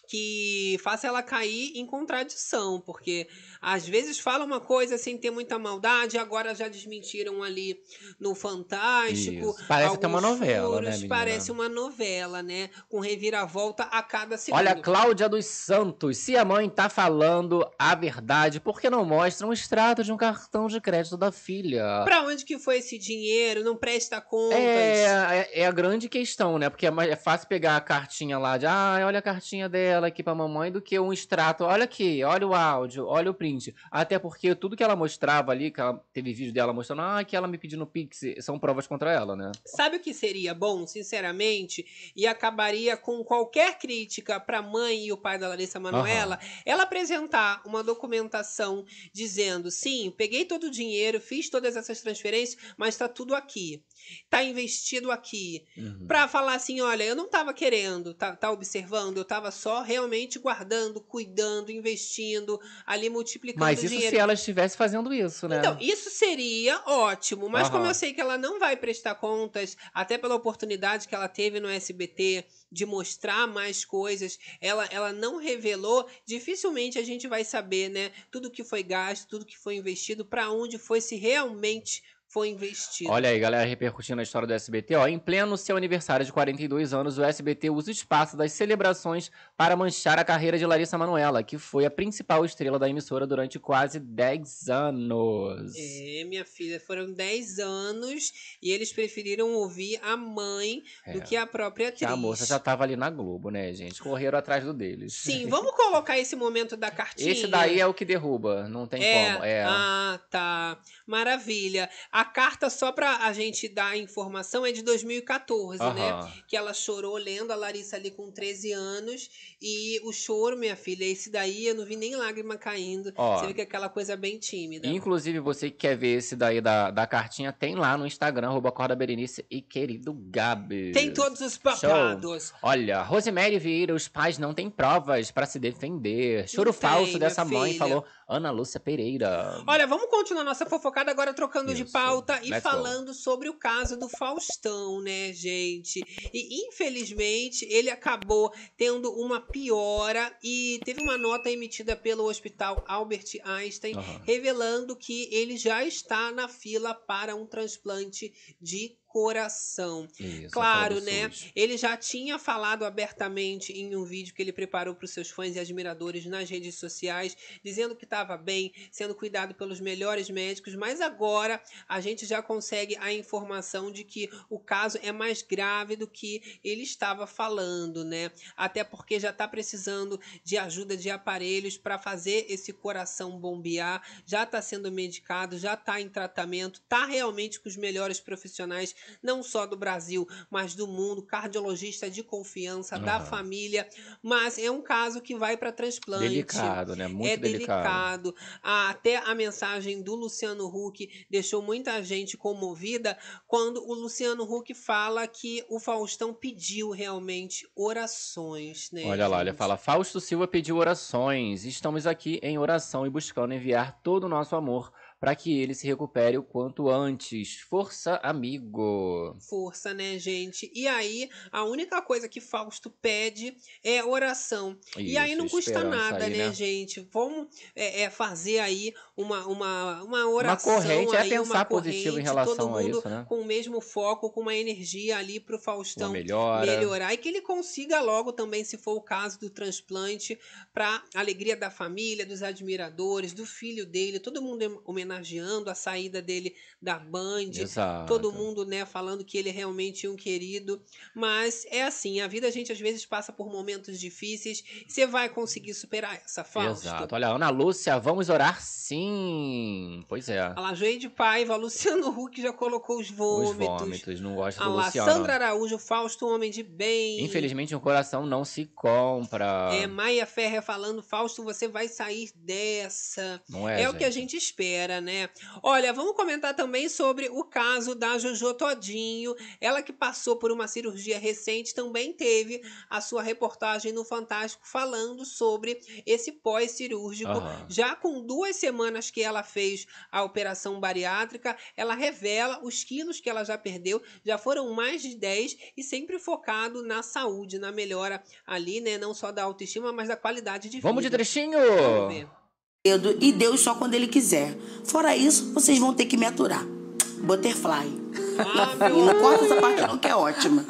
que faça ela cair em contradição, porque às vezes fala uma coisa sem ter muita maldade, agora já desmentiram ali no Fantástico. Isso. Parece que é uma novela, né, furos, menina? Parece uma novela, né? Com reviravolta a cada segundo. Olha, Cláudia dos Santos, se a mãe tá falando a verdade, por que não mostra um extrato de um cartão de crédito da filha? Pra onde que foi esse dinheiro? Não presta contas. É, é, é a grande questão, né? Porque é, é fácil pegar a cartinha lá de, ah, olha a cartinha dela aqui pra mamãe, do que um extrato. Olha aqui, olha o áudio, olha o print. Até porque tudo que ela mostrava ali, que ela teve vídeo dela mostrando, ah, que ela me pediu no Pix, são provas contra ela, né? Sabe o que seria bom, sinceramente? E acabaria com qualquer crítica pra mãe e o pai da Larissa Manoela, ela apresentar uma documentação dizendo: sim, peguei todo o dinheiro, fiz todas essas transferências, mas tá tudo aqui. Tá investido aqui. Uhum. Pra falar assim, olha, eu não tava querendo, tá, tá observando, eu tava só realmente guardando, cuidando, investindo, ali multiplicando Mas o isso dinheiro. se ela estivesse fazendo isso, né? Então, isso seria ótimo, mas como Aham. eu sei que ela não vai prestar contas, até pela oportunidade que ela teve no SBT de mostrar mais coisas, ela, ela não revelou, dificilmente a gente vai saber, né, tudo que foi gasto, tudo que foi investido, para onde foi, se realmente foi investido. Olha aí, galera, repercutindo a história do SBT. Ó, em pleno seu aniversário de 42 anos, o SBT usa o espaço das celebrações para manchar a carreira de Larissa Manoela, que foi a principal estrela da emissora durante quase 10 anos. É, minha filha, foram 10 anos e eles preferiram ouvir a mãe do É, que a própria atriz. a moça já tava ali na Globo, né, gente? Correram atrás do deles. Sim, vamos colocar esse momento da cartinha. Esse daí é o que derruba, não tem como. É. Ah, tá. Maravilha. A carta, só pra a gente dar a informação, é de 2014, né? Que ela chorou lendo a Larissa ali com 13 anos. E o choro, minha filha, esse daí eu não vi nem lágrima caindo. Ó. Você vê que é aquela coisa bem tímida. Inclusive, você que quer ver esse daí da, da cartinha, tem lá no Instagram, arroba Corda Berenice e querido Gabi. Tem todos os babados. Olha, Rosemary Vieira, os pais não têm provas pra se defender. Choro tem, falso dessa mãe, filha. falou Ana Lúcia Pereira. Olha, vamos continuar nossa fofocada agora trocando de Isso. Pauta e Let's go. falando sobre o caso do Faustão, né, gente? E infelizmente ele acabou tendo uma piora e teve uma nota emitida pelo Hospital Albert Einstein Aham. revelando que ele já está na fila para um transplante de coração. Isso, Claro, fala do né? Ele já tinha falado abertamente em um vídeo que ele preparou para os seus fãs e admiradores nas redes sociais, dizendo que estava bem, sendo cuidado pelos melhores médicos, mas agora a gente já consegue a informação de que o caso é mais grave do que ele estava falando, né? Até porque já está precisando de ajuda de aparelhos para fazer esse coração bombear, já está sendo medicado, já está em tratamento, está realmente com os melhores profissionais não só do Brasil, mas do mundo, cardiologista de confiança da Aham. família, mas é um caso que vai para transplante. Delicado, né? Muito é delicado. delicado. Até a mensagem do Luciano Huck deixou muita gente comovida quando o Luciano Huck fala que o Faustão pediu realmente orações, né? Olha lá, ele fala: Fausto Silva pediu orações. Estamos aqui em oração e buscando enviar todo o nosso amor para que ele se recupere o quanto antes. Força, amigo. Força, né, gente? E aí, a única coisa que Fausto pede é oração. e aí Isso, não custa nada, aí, né, gente? Vamos é, é, fazer aí uma, uma, uma oração. corrente, é aí, pensar uma positivo em corrente, relação todo a mundo isso, né? Com o mesmo foco, com uma energia ali pro Uma Faustão melhora. melhorar e que ele consiga logo também, se for o caso do transplante, para alegria da família, dos admiradores, do filho dele, todo mundo homenageando a saída dele da Band. Exato. Todo mundo, né, falando que ele é realmente um querido. Mas é assim, a vida a gente às vezes passa por momentos difíceis. Você vai conseguir superar essa, Fausto? Exato. Olha, Ana Lúcia, vamos orar sim. Pois é. A de Paiva, Luciano Huck já colocou os Os vômitos. vômitos, não gosto do lá, Luciano. Sandra Araújo, Fausto, homem de bem. Infelizmente, o coração não se compra. É, Maia Ferrer falando, Fausto, você vai sair dessa. Não é, É, o que a gente espera, né? Olha, vamos comentar também sobre o caso da Jojo Todinho. Ela que passou por uma cirurgia recente também teve a sua reportagem no Fantástico falando sobre esse pós-cirúrgico. Aham. Já com duas semanas que ela fez a operação bariátrica, ela revela os quilos que ela já perdeu, já foram mais de 10 e sempre focado na saúde, na melhora ali, né? Não só da autoestima, mas da qualidade de Vamos de vida. trechinho! Vamos ver. Dedo e Deus só quando Ele quiser. Fora isso, vocês vão ter que me aturar. Butterfly. Ah, meu não corta essa parte não, que é ótima.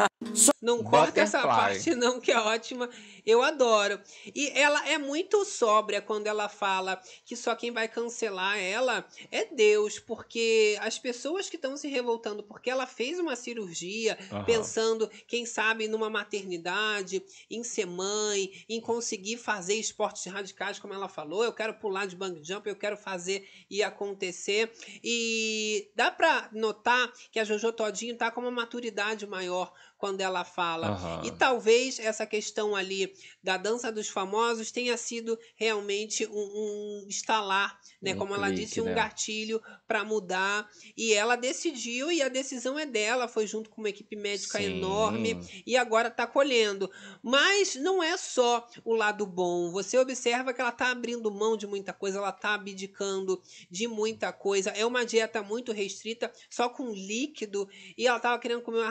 Não corta essa parte, não, que é ótima. Eu adoro. E ela é muito sóbria quando ela fala que só quem vai cancelar ela é Deus, porque as pessoas que estão se revoltando porque ela fez uma cirurgia, Aham. pensando, quem sabe, numa maternidade, em ser mãe, em conseguir fazer esportes radicais, como ela falou. Eu quero pular de bang jump, eu quero fazer e acontecer. E dá pra notar que a Jojo Todinho tá com uma maturidade maior quando ela fala. Aham. E talvez essa questão ali da dança dos famosos tenha sido realmente um, um estalar, né? Um Como ela clique, disse, um né? gatilho para mudar. E ela decidiu e a decisão é dela. Foi junto com uma equipe médica Sim. enorme e agora tá colhendo. Mas não é só o lado bom. Você observa que ela tá abrindo mão de muita coisa, ela tá abdicando de muita coisa. É uma dieta muito restrita, só com líquido. E ela tava querendo comer uma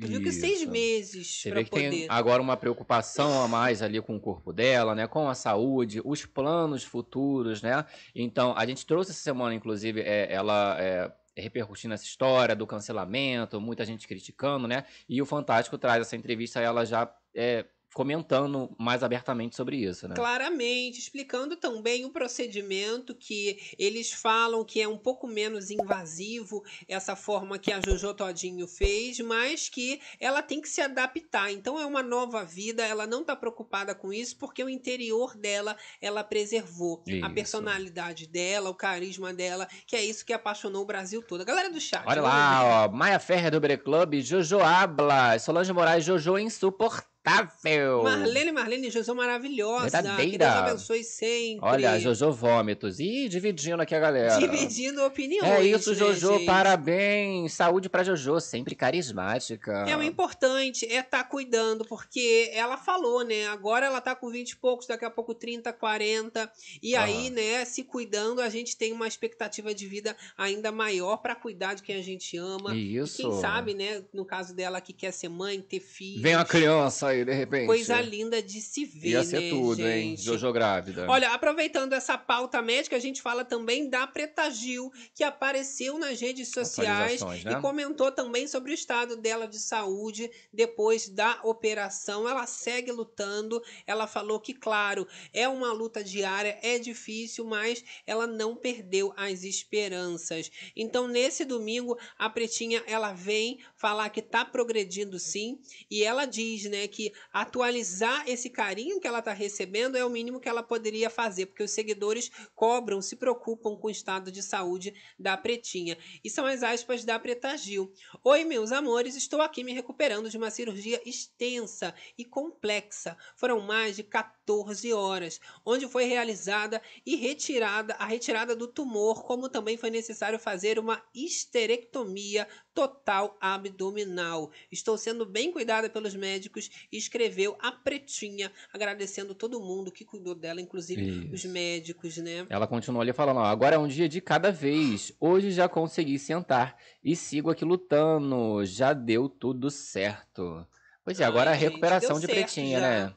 Tu viu que seis Isso. meses Você para poder. tem agora uma preocupação a mais ali com o corpo dela, né? Com a saúde, os planos futuros, né? Então, a gente trouxe essa semana, inclusive, é, ela é, repercutindo essa história do cancelamento, muita gente criticando, né? E o Fantástico traz essa entrevista, ela já é, comentando mais abertamente sobre isso, né? Claramente, explicando também o procedimento que eles falam que é um pouco menos invasivo, essa forma que a Jojo Todinho fez, mas que ela tem que se adaptar. Então é uma nova vida, ela não está preocupada com isso, porque o interior dela ela preservou. A Isso. personalidade dela, o carisma dela, que é isso que apaixonou o Brasil todo. A galera do chat. Olha ver. lá, ó. Maia Ferrer do Bre Club, Jojo Habla, Solange Moraes, Jojo insuportável. Marlene, Marlene, Jojo maravilhosa. Que Verdadeira. Deus abençoe sempre. Olha, Jojo Vômitos. Ih, dividindo aqui a galera. Dividindo opiniões. É isso, né, Jojo, parabéns. Saúde pra Jojo, sempre carismática. É o importante é estar cuidando, porque ela falou, né? Agora ela tá com 20 e poucos, daqui a pouco 30, 40. E Aham. aí, né, se cuidando, a gente tem uma expectativa de vida ainda maior pra cuidar de quem a gente ama. Isso. E quem sabe, né, no caso dela que quer ser mãe, ter filho. Vem uma criança aí, de repente. Coisa linda de se ver, Ia ser né, tudo, hein? gente? Jojo grávida. Olha, aproveitando essa pauta médica, a gente fala também da Preta Gil, que apareceu nas redes sociais né? e comentou também sobre o estado dela de saúde depois da operação. Ela segue lutando. Ela falou que, claro, é uma luta diária, é difícil, mas ela não perdeu as esperanças. Então, nesse domingo, a Pretinha ela vem falar que tá progredindo sim, e ela diz, né, que que atualizar esse carinho que ela está recebendo é o mínimo que ela poderia fazer, porque os seguidores cobram, se preocupam com o estado de saúde da Pretinha. E são as aspas da Preta Gil. Oi, meus amores, estou aqui me recuperando de uma cirurgia extensa e complexa. Foram mais de 14 horas, onde foi realizada e retirada a retirada do tumor, como também foi necessário fazer uma histerectomia total abdominal. Estou sendo bem cuidada pelos médicos, escreveu a Pretinha, agradecendo todo mundo que cuidou dela, inclusive os Isso. médicos, né? Ela continua ali falando, ó, agora é um dia de cada vez. Hoje já consegui sentar e sigo aqui lutando. Já deu tudo certo. Pois é, agora Ai, a recuperação de pretinha, já. né?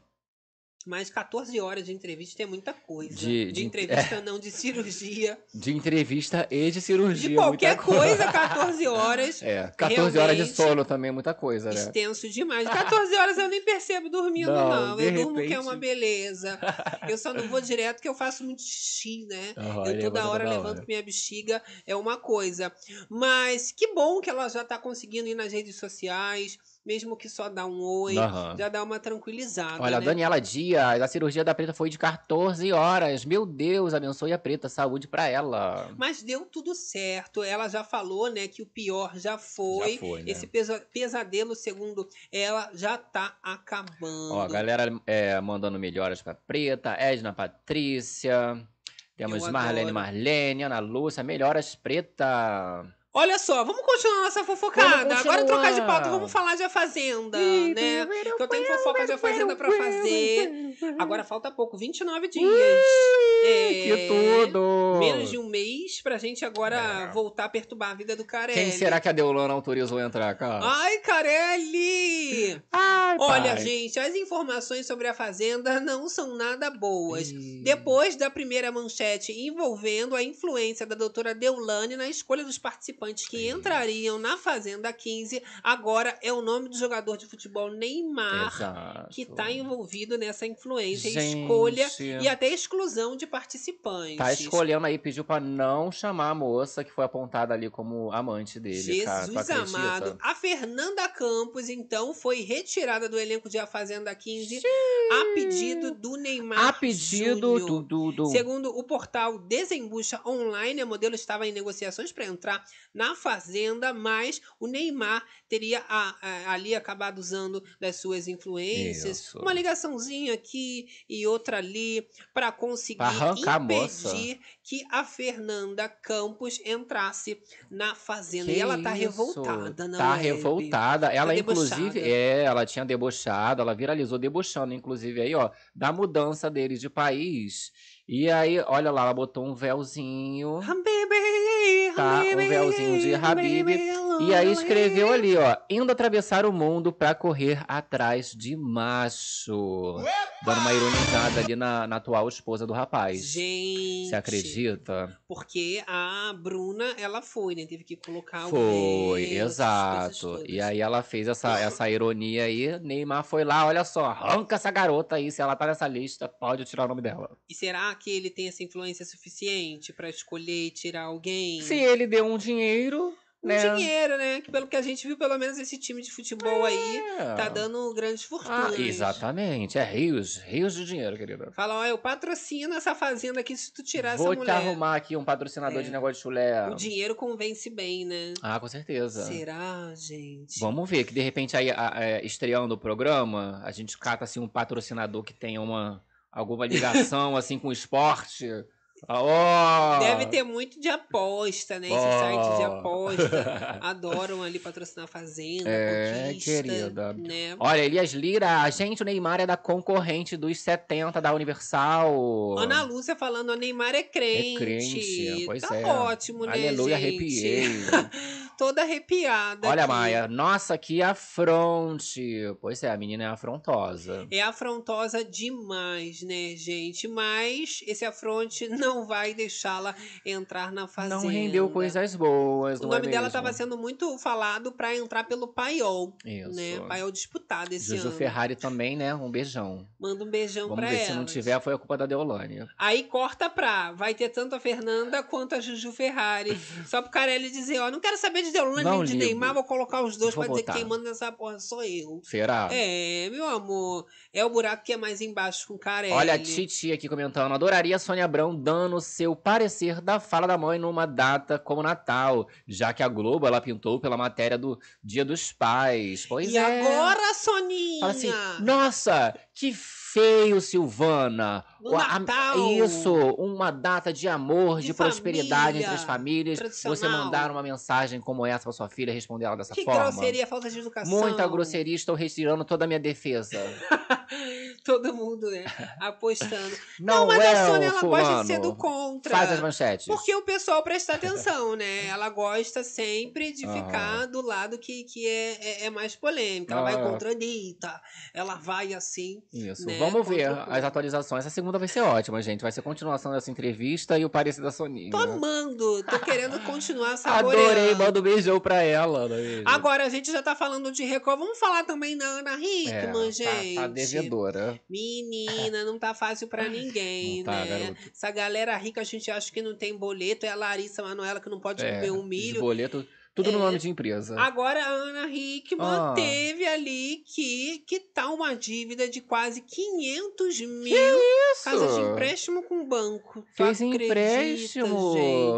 Mas 14 horas de entrevista é muita coisa. De- De, de- entrevista, não, de cirurgia. De entrevista e de cirurgia. De qualquer muita coisa, 14 horas. É, 14 horas de sono também é muita coisa, né? Extenso demais. 14 horas eu nem percebo dormindo, Não, não. Eu durmo que é repente- uma beleza. Eu só não vou direto porque eu faço muito xixi, né? Aham, eu toda levanta hora levanto hora. minha bexiga, é uma coisa. Mas que bom que ela já tá conseguindo ir nas redes sociais, mesmo que só dá um oi, Aham. já dá uma tranquilizada. Olha, a né? Daniela Dias, a cirurgia da Preta foi de 14 horas. Meu Deus, abençoe a Preta, saúde pra ela. Mas deu tudo certo. Ela já falou, né, que o pior já foi. Já foi, né? Esse pesa- pesadelo, segundo ela, já tá acabando. Ó, a galera é, mandando melhoras pra Preta, Edna Patrícia. Temos Marlene. Marlene, Ana Lúcia, melhoras Preta. Olha só, vamos continuar nossa fofocada. Agora trocar de pauta, vamos falar de A Fazenda, né? Que eu tenho fofoca de A Fazenda pra fazer. Agora falta pouco, 29 dias. É, Que tudo! Menos de um mês pra gente agora É. voltar a perturbar a vida do Carelli. Quem será que a Deolana autorizou a entrar, cara? Ai, Carelli! Ai, Olha, pai. gente, as informações sobre a Fazenda não são nada boas. Depois da primeira manchete envolvendo a influência da doutora Deulane na escolha dos participantes que entrariam na Fazenda 15, agora é o nome do jogador de futebol Neymar Exato. que está envolvido nessa influência, Gente. escolha e até exclusão de participantes. Tá escolhendo aí, pediu pra não chamar a moça que foi apontada ali como amante dele, Jesus amado. A Fernanda Campos, então, foi retirada do elenco de A Fazenda 15 a pedido do Neymar. A pedido do, do, do- Segundo o portal Desembucha Online, a modelo estava em negociações para entrar na Fazenda, mas o Neymar teria a- a- ali acabado usando das suas influências, Isso. uma ligaçãozinha aqui e outra ali, para conseguir a impedir que a Fernanda Campos entrasse na Fazenda. Que e ela tá isso? revoltada, não Tá é, revoltada. Ela, debochada. inclusive, é, ela tinha debochado, ela viralizou debochando, inclusive, aí, ó, da mudança deles de país. E aí, olha lá, ela botou um véuzinho. Tá, um véuzinho de Habib. E aí escreveu ali, ó, indo atravessar o mundo pra correr atrás de macho. Dando uma ironizada ali na, na atual esposa do rapaz. Gente. Você acredita? Porque a Bruna, ela foi, né? Teve que colocar o Foi, essas coisas exato. E aí ela fez essa, essa ironia aí. Neymar foi lá, olha só, arranca essa garota aí. Se ela tá nessa lista, pode tirar o nome dela. E será que ele tem essa influência suficiente pra escolher e tirar alguém? Se ele deu um dinheiro, Um né? dinheiro, né? Que pelo que a gente viu, pelo menos esse time de futebol aí É. tá dando grandes Ah, fortunas. exatamente. É rios, rios de dinheiro, querida. Fala, ó, eu patrocino essa fazenda aqui se tu tirar Vou essa te mulher. arrumar aqui um patrocinador É. de negócio de chulé. O dinheiro convence bem, né? Ah, com certeza. Será, gente? Vamos ver, que de repente aí, a- é, estreando o programa, a gente cata assim um patrocinador que tenha uma alguma ligação assim com o esporte. Ó! Deve ter muito de aposta, né? Esse site de aposta. Adoram ali patrocinar a fazenda, É, conquista, querida. né? Olha, Elias Lira, gente, o Neymar é da concorrente dos 70 da Universal. Ana Lúcia falando, a Neymar é crente. É crente, pois tá é. ótimo, né, Aleluia, gente? arrepiei. Toda arrepiada Olha, aqui. Maia, nossa, que afronte. Pois é, a menina é afrontosa. É afrontosa demais, né, gente? Mas esse afronte não vai deixá-la entrar na fazenda. Não rendeu coisas boas, O não nome é dela estava sendo muito falado para entrar pelo Paiol, Isso. né? Paiol disputado esse Juju ano. Ferrari também, né? Um beijão. Manda um beijão Vamos pra ver ela. se não tiver, foi a culpa da Deolane. Aí corta pra. Vai ter tanto a Fernanda quanto a Juju Ferrari. Só pro Carelli dizer, ó, não quero saber de Deluna Não de ligo. Neymar, vou colocar os dois Vou pra dizer botar. que quem manda nessa porra sou eu. Será? É, meu amor. É o buraco que é mais embaixo com Carelli. Olha a Titi aqui comentando. Adoraria a Sônia Abrão dando seu parecer da fala da mãe numa data como Natal, já que a Globo ela pintou pela matéria do Dia dos Pais. Pois E é. agora, Soninha? Fala assim, nossa, que feio, Silvana. No A- Natal. Isso, uma data de amor, de, De prosperidade família, entre as famílias. Você mandar uma mensagem como essa pra sua filha, responder ela dessa que forma. grosseria, falta de educação. Muita grosseria, estou retirando toda a minha defesa. Todo mundo, né? Apostando. Não, mas é, a Sônia, ô ela gosta de ser do fulano. contra. Faz as manchetes. Porque o pessoal presta atenção, né? Ela gosta sempre de Aham. ficar do lado que, que é, é, é mais polêmica. Ela vai Ah. contra a Anitta. Ela vai assim. Isso. né, Vamos ver o as atualizações. Essa segunda vai ser ótima, gente. Vai ser continuação dessa entrevista e o parecer da Soninha. Tô amando. Tô querendo continuar saboreando. Adorei, manda um beijão pra ela. não é mesmo? Agora, a gente já tá falando de Record. Vamos falar também da Ana É, Hickman, tá- gente. Tá, devedora. Menina, não tá fácil pra ninguém, Não tá, né? Essa galera rica, a gente acha que não tem boleto. É a Larissa Manoela que não pode É, comer um milho. boletos, tudo no É. nome de empresa. Agora a Ana Hickman Ah. teve ali que, que tá uma dívida de quase 500 mil Isso. casas de empréstimo com o banco. Fez acredita, empréstimo.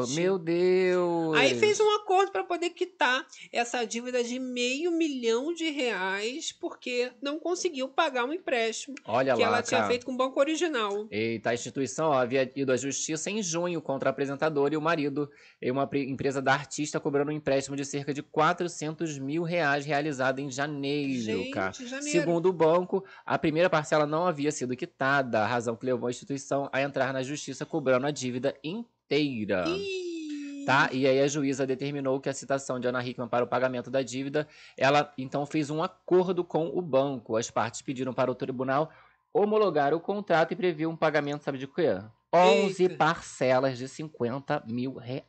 gente? Meu Deus. Aí fez um acordo para poder quitar essa dívida de meio milhão de reais porque não conseguiu pagar um empréstimo Olha que lá, ela tinha cara. feito com o banco original. Eita, a instituição ó, havia ido à justiça em junho contra a apresentadora e o marido em uma pre- empresa da artista cobrando um empréstimo de cerca de 400 mil reais realizado em janeiro, Gente, cara. janeiro. Segundo o banco, a primeira parcela não havia sido quitada, a razão que levou a instituição a entrar na justiça cobrando a dívida inteira. Ih, Tá? E aí a juíza determinou que a citação de Ana Hickman para o pagamento da dívida, ela então fez um acordo com o banco. As partes pediram para o tribunal homologar o contrato e previu um pagamento, sabe de quê? 11 Eita. parcelas de 50 mil reais.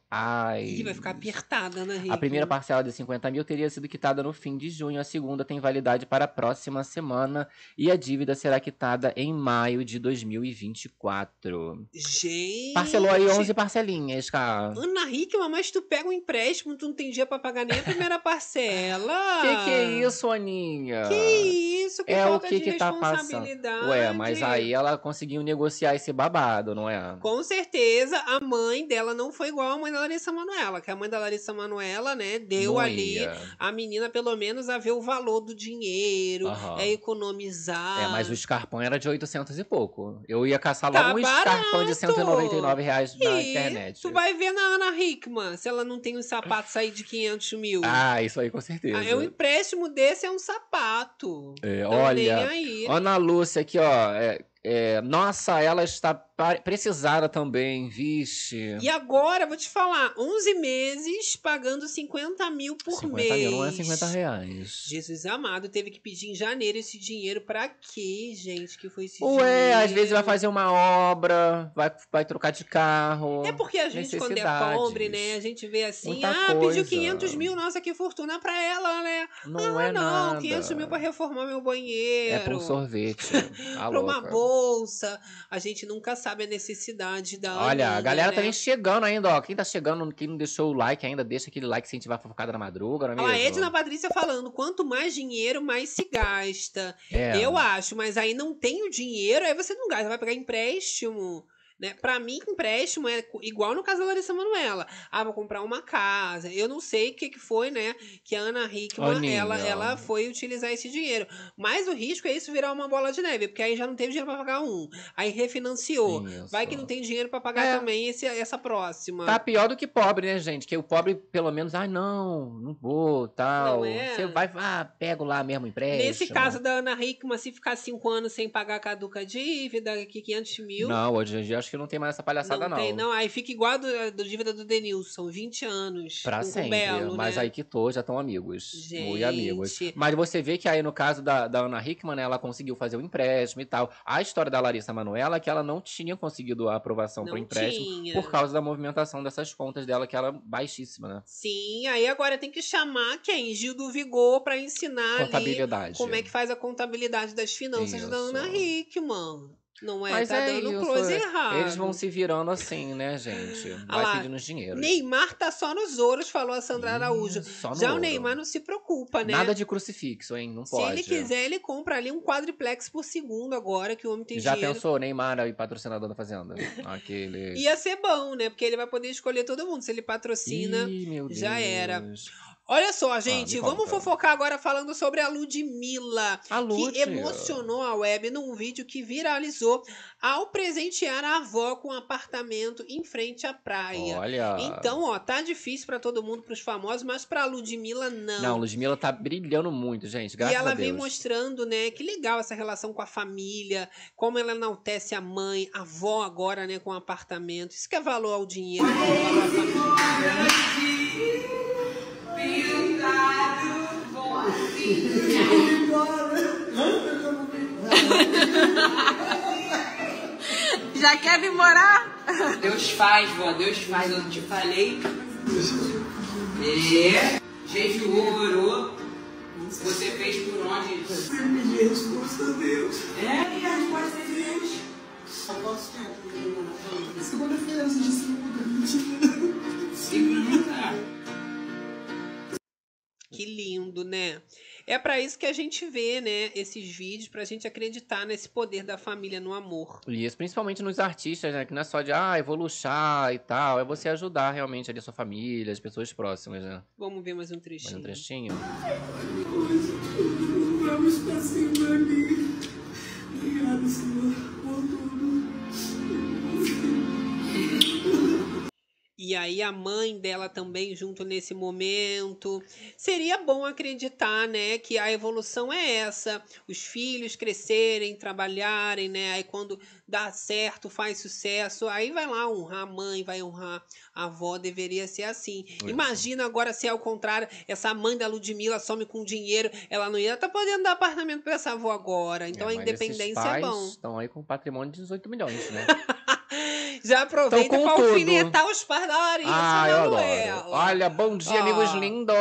Ih, vai ficar apertada, Ana Hickman. A primeira parcela de 50 mil teria sido quitada no fim de junho, a segunda tem validade para a próxima semana e a dívida será quitada em maio de 2024. Gente. Parcelou aí 11 parcelinhas, cara. Ana Hickman, mas tu pega um empréstimo, tu não tem dia pra pagar nem a primeira parcela. Que que é isso, Aninha? Que isso? Que É o que de que tá passando. responsabilidade. Ué, mas aí ela conseguiu negociar esse babado, não é? Com certeza, a mãe dela não foi igual a mãe da Larissa Manoela, que a mãe da Larissa Manoela, né, deu Não ali ia. a menina pelo menos a ver o valor do dinheiro, Aham. é economizar. É, mas o Scarpão era de 800 e pouco. Eu ia caçar Tá logo um Scarpão de barato. 199 reais na E internet. Tu vai ver na Ana Hickman, se ela não tem um sapato aí de 500 mil. Ah, isso aí com certeza. Ah, é um empréstimo desse é um sapato. É, Então, olha. Ana Lúcia aqui, ó. é- é, nossa, ela está precisada também, vixe. E agora, vou te falar, 11 meses pagando 50 mil por 50 mês. mil não é 50 reais. Jesus amado, teve que pedir em janeiro esse dinheiro pra quê, gente? Que foi esse Ué, dinheiro? às vezes vai fazer uma obra, vai, vai trocar de carro. É porque a gente, quando é pobre, né? A gente vê assim, Muita ah, pediu coisa. 500 mil, nossa, que fortuna pra ela, né? Não ah, é não, nada. 500 mil pra reformar meu banheiro. É pra um sorvete. Tá pra uma louca. Bolsa. A gente nunca sabe a necessidade da Olha, a Aninha, galera né? também chegando ainda, ó. Quem tá chegando, quem não deixou o like ainda, deixa aquele like se a gente vai fofocada na madruga, não é mesmo? Edna Patrícia falando, quanto mais dinheiro, mais se gasta. É. Eu acho, mas aí não tem o dinheiro, aí você não gasta, vai pegar empréstimo. Né? Pra mim, empréstimo é igual no caso da Larissa Manoela. Ah, vou comprar uma casa. Eu não sei o que, que foi, né? Que a Ana Hickman, Aninha. ela, ela foi utilizar esse dinheiro. Mas o risco é isso virar uma bola de neve, porque aí já não teve dinheiro pra pagar um. Aí refinanciou. Isso. Vai que não tem dinheiro pra pagar É. também esse, essa próxima. Tá pior do que pobre, né, gente? Que o pobre, pelo menos, ah, não, não vou, tal. Não é? Você vai, ah, pego lá mesmo o empréstimo. Nesse caso da Ana Hickman, se ficar cinco anos sem pagar caduca a dívida, que 500 mil. Não, hoje em dia acho que não tem mais essa palhaçada, não. tem, não. Aí fica igual a do, do dívida do Denilson, 20 anos. Pra o sempre. Belo, mas né? aí quitou, já estão amigos. Muito Gente. amigos. Mas você vê que aí no caso da, da Ana Hickman, né, ela conseguiu fazer o empréstimo e tal. A história da Larissa Manoela é que ela não tinha conseguido a aprovação Não pro empréstimo tinha. por causa da movimentação dessas contas dela, que ela é baixíssima, né? Sim, aí agora tem que chamar quem? Gil do Vigor pra ensinar Contabilidade. como é que faz a contabilidade das finanças da Isso. Ana Hickman. Não é? Mas tá é dando isso. close errado. Eles vão se virando assim, né, gente? Ah Vai lá, pedindo os dinheiros. Neymar tá só nos ouros, falou a Sandra Ih, Araújo. Já o ouro. Neymar não se preocupa, né? Nada de crucifixo, hein? Não Se pode. ele quiser, ele compra ali um quadriplex por segundo agora, que o homem tem Já dinheiro. pensou, Neymar aí, patrocinador da Fazenda? Aquele. Ia ser bom, né? Porque ele vai poder escolher todo mundo. Se ele patrocina. Ih, meu já era. Olha só, gente, me vamos fofocar agora falando sobre a Ludmilla. A. Que emocionou a web num vídeo que viralizou ao presentear a avó com um apartamento em frente à praia. Olha. Então, ó, tá difícil pra todo mundo, pros famosos, mas pra Ludmilla não. Não, Ludmilla tá brilhando muito, gente. Graças e ela a Deus. vem mostrando, né, que legal essa relação com a família, como ela enaltece a mãe, a avó agora, né, com o apartamento. Isso que é valor ao dinheiro, valor à família. Já quer vir morar? Deus faz, vó, Deus faz, eu te falei. É, jejuou, orou. Você fez por onde? Você me resposta a Deus. É, e a resposta de Deus. Segunda-feira, Segunda. Que lindo, né? É pra isso que a gente vê, né, esses vídeos, pra gente acreditar nesse poder da família no amor. E isso principalmente nos artistas, né? Que não é só de, ah, eu vou luxar e tal. É você ajudar realmente ali a sua família, as pessoas próximas, né? Vamos ver mais um Mais trechinho. um trechinho. E aí a mãe dela também junto nesse momento. Seria bom acreditar, né, que a evolução é essa, os filhos crescerem, trabalharem, né? Aí quando dá certo, faz sucesso, aí vai lá honrar a mãe, vai honrar a avó, deveria ser assim. Isso. Imagina agora se é ao contrário, essa mãe da Ludmilla some com dinheiro, ela não ia estar podendo dar apartamento para essa avó agora. Então É, a independência é bom. Estão aí com um patrimônio de 18 milhões, né? Já aproveita Então, para alfinetar os pais da Larissa ah, eu adoro. Olha, bom dia, Ah. amigos lindos.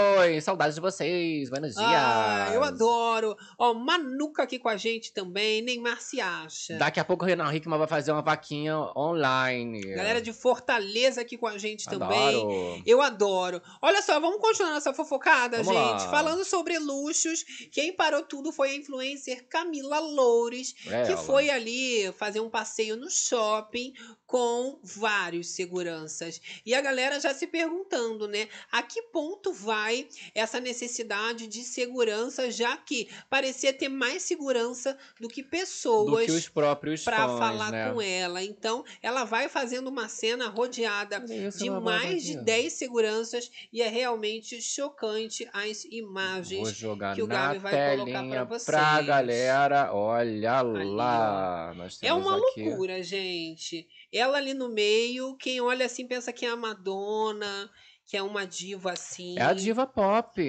Saudades de vocês. Buenos dias. Ah, eu adoro. Ó, Manuca aqui com a gente também. Neymar se acha. Daqui a pouco o Renan Hickman vai fazer uma vaquinha online. Galera de Fortaleza aqui com a gente também. Adoro. Eu adoro. Olha só, vamos continuar nossa fofocada, Vamos gente. lá. Falando sobre luxos, quem parou tudo foi a influencer Camila Loures, É que ela. foi ali fazer um passeio no shopping com vários seguranças. E a galera já se perguntando, né? A que ponto vai essa necessidade de segurança, já que parecia ter mais segurança do que Do pessoas que os próprios para falar né? com ela. Então, ela vai fazendo uma cena rodeada isso, de mais de babaquinha. 10 seguranças e é realmente chocante as imagens. jogar que o Gabi vai colocar telinha pra pra vocês. galera. Olha lá. Nós É uma aqui. loucura, gente. Ela ali no meio, quem olha assim pensa que é a Madonna, que é uma diva assim. É a diva pop.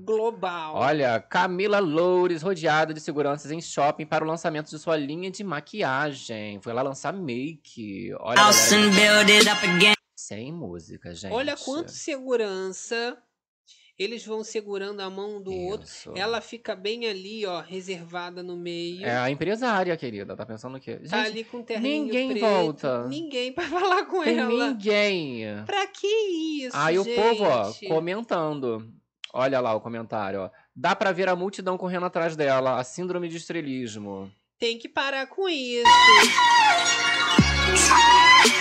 global. Olha, Camila Loures rodeada de seguranças em shopping para o lançamento de sua linha de maquiagem. Foi lá lançar make. Olha, House galera, and build it up again. sem música, gente. Olha quanto segurança. Eles vão segurando a mão do outro. Isso. Ela fica bem ali, ó, reservada no meio. É a empresária, querida. Tá pensando o quê? tá Gente, ali com o terninho ninguém preto. volta. Ninguém pra falar com tem ela. ninguém. Pra que isso, Aí o gente? povo, ó, comentando. Olha lá o comentário, ó. Dá pra ver a multidão correndo atrás dela. A síndrome de estrelismo. Tem que parar com isso.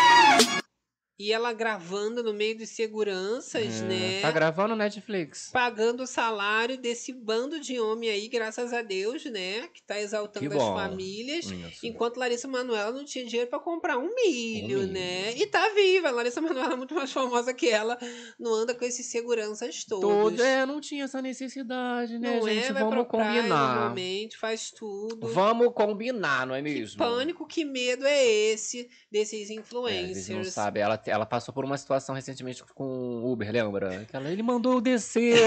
E ela gravando no meio de seguranças, É, né? Tá gravando Netflix. Pagando o salário desse bando de homem aí, graças a Deus, né? Que tá exaltando Que as famílias. Isso. Enquanto Larissa Manoela não tinha dinheiro pra comprar um milho, Um milho. né? E tá viva. Larissa Manoela é muito mais famosa que ela. Não anda com esses seguranças todos. Todo, é, não tinha essa necessidade, né, não gente? é, vai Vamos combinar. normalmente, faz tudo. Vamos combinar, não é Que mesmo? pânico, que medo é esse desses É, influencers? vocês não sabem. Ela ela passou por uma situação recentemente com o Uber, lembra? Que ela, ele mandou eu descer.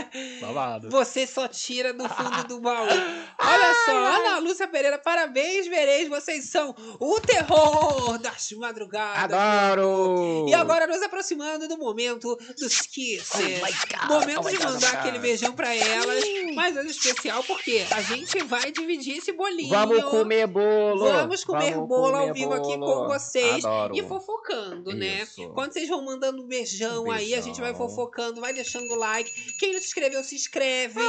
Babado. Você só tira do fundo do baú. Olha só, Ana Lúcia Pereira, parabéns, vereis. Vocês são o terror das madrugadas. Adoro! E agora nos aproximando do momento dos kisses. momento oh my de God, oh mandar aquele beijão pra elas. Mas hoje especial porque a gente vai dividir esse bolinho. Vamos comer bolo! Vamos comer Vamos bolo ao comer vivo aqui bolo. com vocês Adoro. e fofocando, né? Isso. Quando vocês vão mandando um beijão, aí, a gente vai Beijão. fofocando, vai deixando o like. Quem não se inscreveu, se inscreve.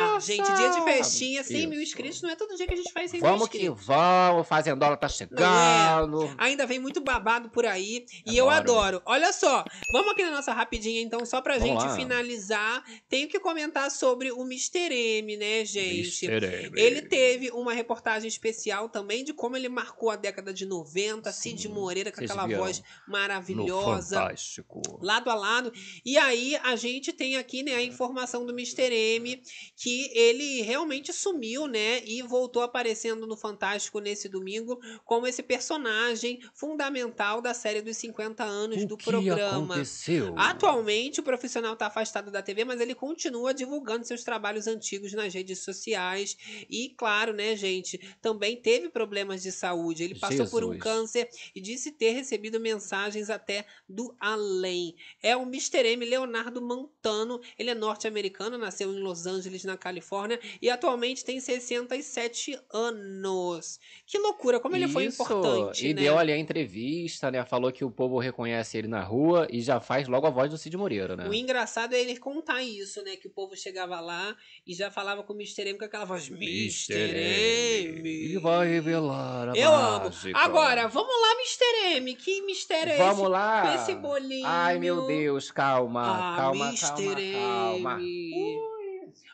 Ah, gente, dia de festinha, 100 mil inscritos, não é todo dia que a gente faz 100 mil Vamos que inscritos. vamos, Fazendola tá chegando. Ainda vem muito babado por aí e eu Adoro. adoro. Olha só, vamos aqui na nossa rapidinha então, só pra Vamos gente lá. finalizar. Tenho que comentar sobre o Mr. M, né, gente? Mr. M. Ele teve uma reportagem especial também de como ele marcou a década de 90, Sim, Cid Moreira com vocês aquela voz No maravilhosa Fantástico. lado a lado. E aí a gente tem aqui, né, a informação do Mr. M que ele realmente sumiu, né, e voltou aparecendo no Fantástico nesse domingo como esse personagem fundamental da série dos 50 anos do o que programa. aconteceu? Atualmente, o profissional está afastado da TV, mas ele continua divulgando seus trabalhos antigos nas redes sociais. E, claro, né, gente, também teve problemas de saúde. Ele passou por um Jesus. câncer e disse ter recebido mensagens até do além. É o Mr. M. Leonardo Montano. Ele é norte-americano, nasceu em Los Angeles, na Califórnia, e atualmente tem 67 anos. Que loucura, como ele foi importante, E né? deu ali a entrevista, né? Falou que o povo reconhece ele na rua e já faz logo a voz do Cid Moreira, né? O engraçado é ele contar isso, né? Que o povo chegava lá e já falava com o Mr. M com aquela voz. Mr. M. Ele vai revelar a Eu amo. Agora, vamos lá, Mr. M. Que mistério é Vamos esse? lá. Com esse bolinho. Ai, meu Deus, calma, Ah, calma, Mr. calma, M. calma.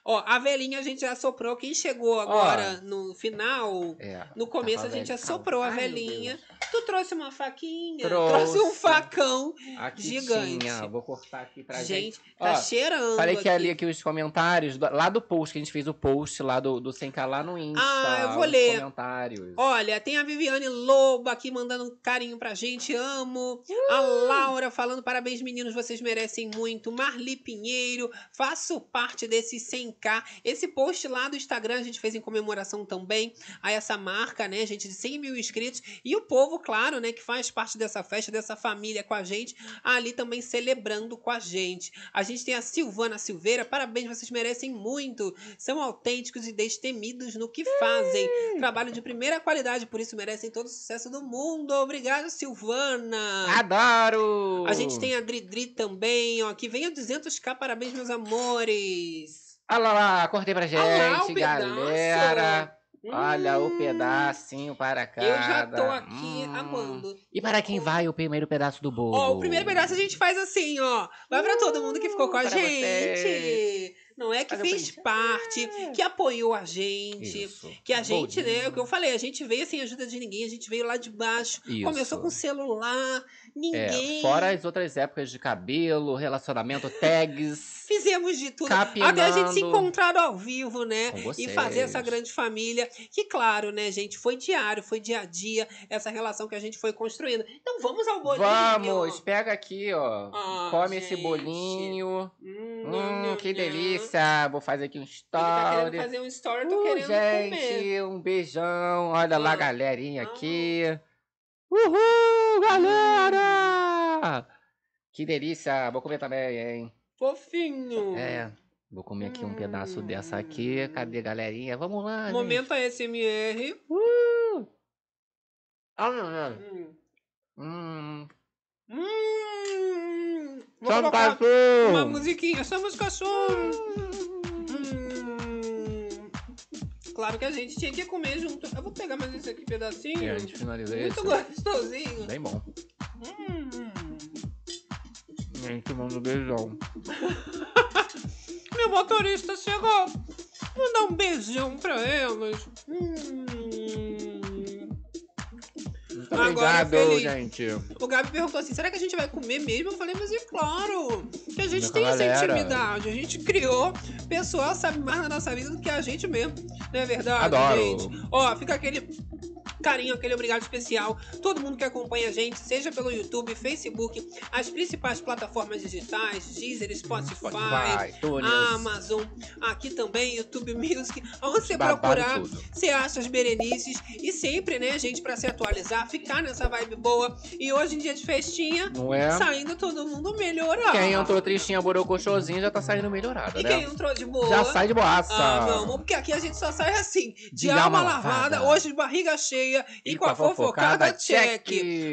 Ó, a velhinha a gente já soprou. Quem chegou agora no final, É, no começo tava a gente velho, assoprou a. Ai, velhinha. Tu trouxe uma faquinha? Trouxe. Trouxe um facão. Aqui Gigante. tinha, vou cortar aqui pra gente. Gente, tá Ó, cheirando. Falei que aqui. ali aqui os comentários, do- lá do post, que a gente fez o post lá do, do Sem Calar no Insta. Ah, eu vou os ler. comentários. Olha, tem a Viviane Lobo aqui mandando um carinho pra gente, amo. A Laura falando parabéns, meninos, vocês merecem muito. Marli Pinheiro, faço parte desse 100k. Esse post lá do Instagram a gente fez em comemoração também a essa marca, né, gente, de 100 mil inscritos. E o povo, claro, né, que faz parte dessa festa, dessa família com a gente, ali também celebrando com a gente. A gente tem a Silvana Silveira, parabéns, vocês merecem muito. São autênticos e destemidos no que fazem. Trabalho de primeira qualidade, por isso merecem todo o sucesso do mundo. Obrigada, Silvana. Adoro! A gente tem a Dridri também, ó. Que venha 200k, parabéns, meus amores. Olha lá, cortei pra gente, lá galera. Olha o Hum, pedacinho para cada. Eu já tô aqui Hum. amando. E para quem vai o primeiro pedaço do bolo? Ó, o primeiro pedaço a gente faz assim, ó. Vai pra todo mundo que ficou com a para gente. vocês. Não é que fez parte, que apoiou a gente. Isso. Que a gente, né, Bolinho. o que eu falei, a gente veio sem ajuda de ninguém, a gente veio lá de baixo, Isso. começou com celular, ninguém. É, fora as outras épocas de cabelo, relacionamento, tags. Fizemos de tudo. Capinando. Até a gente se encontrar ao vivo, né? E fazer essa grande família. Que, claro, né, gente? Foi diário, foi dia a dia, essa relação que a gente foi construindo. Então vamos ao bolinho. Vamos, pega aqui, ó. Ah, Come esse gente. bolinho. Hum, Hum, que delícia. Vou fazer aqui um Ele tá querendo story. fazer um story, tô Uh, querendo gente, comer. um beijão. Olha lá, Ah. galerinha Ah. aqui. Uhul, galera! Que delícia. Vou comer também, hein? Fofinho. É. Vou comer aqui um pedaço Hum. dessa aqui. Cadê, galerinha? Vamos lá, gente. Momento ASMR. Uh! Ah. Hum. Hum. Hum. Vou cachorro. uma musiquinha. Somos cachorros. Hum. Claro que a gente tinha que comer junto. Eu vou pegar mais esse aqui pedacinho. E a gente finaliza Muito esse. gostosinho. Bem bom. Hum. A gente manda um beijão. Meu motorista chegou. Dar um beijão pra elas. Hum. Agora, obrigado, feliz. gente. O Gabi perguntou assim: será que a gente vai comer mesmo? Eu falei, mas é claro. Que a gente Com a tem essa galera. intimidade. A gente criou. O pessoal sabe mais da nossa vida do que a gente mesmo. Não é verdade, Adoro. gente? Ó, fica aquele carinho, aquele obrigado especial. Todo mundo que acompanha a gente, seja pelo YouTube, Facebook, as principais plataformas digitais, Deezer, Spotify, Spotify. Amazon, aqui também, YouTube Music. Onde você procurar, tudo. você acha as Berenices. E sempre, né, gente, pra se atualizar, ficar nessa vibe boa. E hoje em dia de festinha, Não é? saindo todo mundo melhorar. Quem entrou tristinha, borocochosinho, já tá saindo melhorado, E né? quem entrou de boa. Já sai de boaça. Ah, amor, porque aqui a gente só sai assim, de, De alma alma lavada, lavada. hoje de barriga cheia e, com a fofocada, check.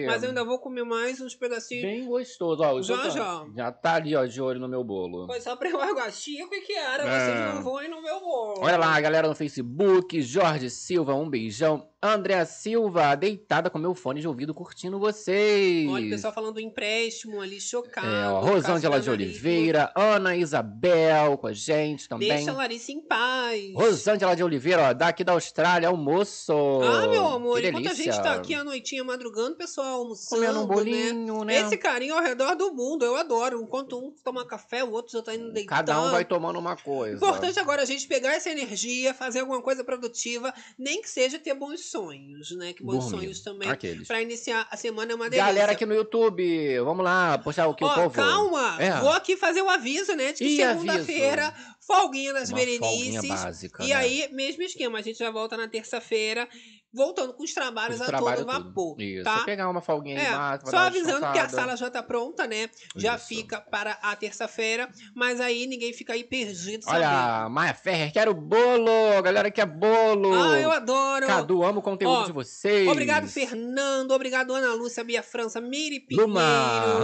Mas eu ainda vou comer mais uns pedacinhos. Bem gostoso, ó. Já, já. Já tá ali, ó, de olho no meu bolo. Foi só pra eu água Chico e que era, É. vocês não vão no meu bolo. Olha lá, galera no Facebook, Jorge Silva, um beijão. Andréa Silva, deitada com meu fone de ouvido, curtindo vocês. Olha o pessoal falando do empréstimo ali, chocado. É, ó, Rosângela de. Oliveira, Ana Isabel com a gente também. Deixa a Larissa em paz. Rosângela de Oliveira, ó, daqui da Austrália, almoço. Ah, meu amor, que enquanto a gente delícia. tá aqui à noitinha madrugando, o pessoal almoçando, Comendo um né? bolinho, né? Esse carinho ao redor do mundo, eu adoro. Enquanto um toma café, o outro já tá indo deitar. Cada um vai tomando uma coisa. Importante agora a gente pegar essa energia, fazer alguma coisa produtiva, nem que seja ter bons sonhos, né? Que bons Dormir. sonhos também. Aqueles. Pra iniciar a semana é uma delícia. Galera aqui no YouTube, vamos lá, puxar o que o Ó, povo... calma! É. Vou aqui fazer o aviso, né? De que segunda-feira, folguinha das Uma Berenices. folguinha básica, E né? aí, mesmo esquema, a gente já volta na terça-feira, voltando com os trabalhos Os a trabalhos todo tudo. vapor, Isso, tá? pegar uma folguinha aí, É, mata, só avisando que a sala já tá pronta, né? Já Isso. fica para a terça-feira, mas aí ninguém fica aí perdido. Olha, Maia Ferrer, quero bolo! Galera quer bolo! Ah, eu adoro! Cadu, amo o conteúdo Ó, de vocês. Obrigado, Fernando. Obrigado, Ana Lúcia, Bia França, Miri Pinheiro. Luma,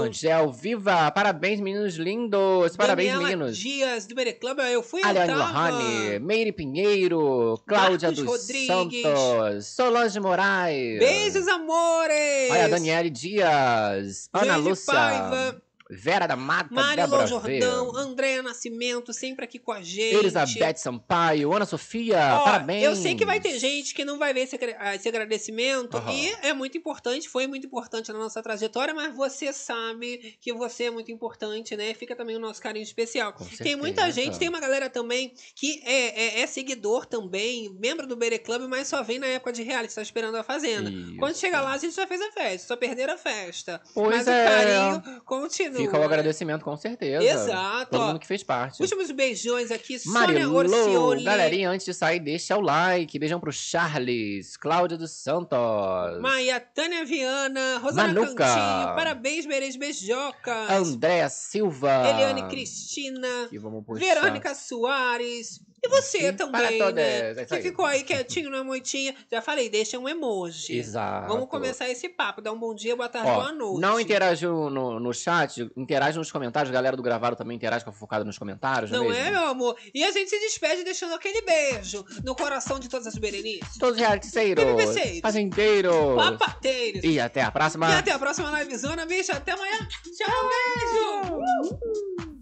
Angel, viva! Parabéns, meninos lindos! Parabéns, Daniela meninos! Dias, do Bere Club. Eu fui, Aliane. Lohane, Meire Pinheiro, Cláudia Marcos dos Rodrigues. Santos, Solange Moraes. Beijos, amores! Olha, Daniele Dias, Ana Lúcia, Paiva, Vera da Mata, Débora Jordão, V, Andréa Nascimento, sempre aqui com a gente. Elizabeth Sampaio, Ana Sofia, Ó, parabéns. Eu sei que vai ter gente que não vai ver esse, agra- esse agradecimento Aham. e é muito importante, foi muito importante na nossa trajetória, mas você sabe que você é muito importante, né? Fica também o nosso carinho especial. Tem muita gente, tem uma galera também que é, é- é seguidor também, membro do Bere Club, mas só vem na época de reality, tá esperando a Fazenda. Isso. Quando chega lá, a gente já fez a festa, só perderam a festa. Pois mas é. o carinho continua. Fica o agradecimento, com certeza. Exato, Todo ó. mundo que fez parte. Últimos beijões aqui, Sônia Marilô, Orcioli. galerinha, antes de sair, deixa o like. Beijão pro Charles, Cláudia dos Santos, Maia, Tânia Viana, Rosana Manuca. Cantinho, parabéns, Beres Beijocas. Andréa Silva. Eliane Cristina. Verônica Soares. E você Sim, também, todas, né? é que ficou aí quietinho na moitinha. Já falei, deixa um emoji. Exato. Vamos começar esse papo. Dá um bom dia, boa tarde, Ó, boa noite. não interage no, no chat, interage nos comentários. Galera do gravado também interage com a fofocada nos comentários, não, Não é é, mesmo? meu amor? E a gente se despede deixando aquele beijo no coração de todas as Berenices. Todos os realiticeiros, BBBceiros. fazendeiros. Papateiros. E até a próxima. E até a próxima livezona, bicho. Até amanhã. Tchau, beijo.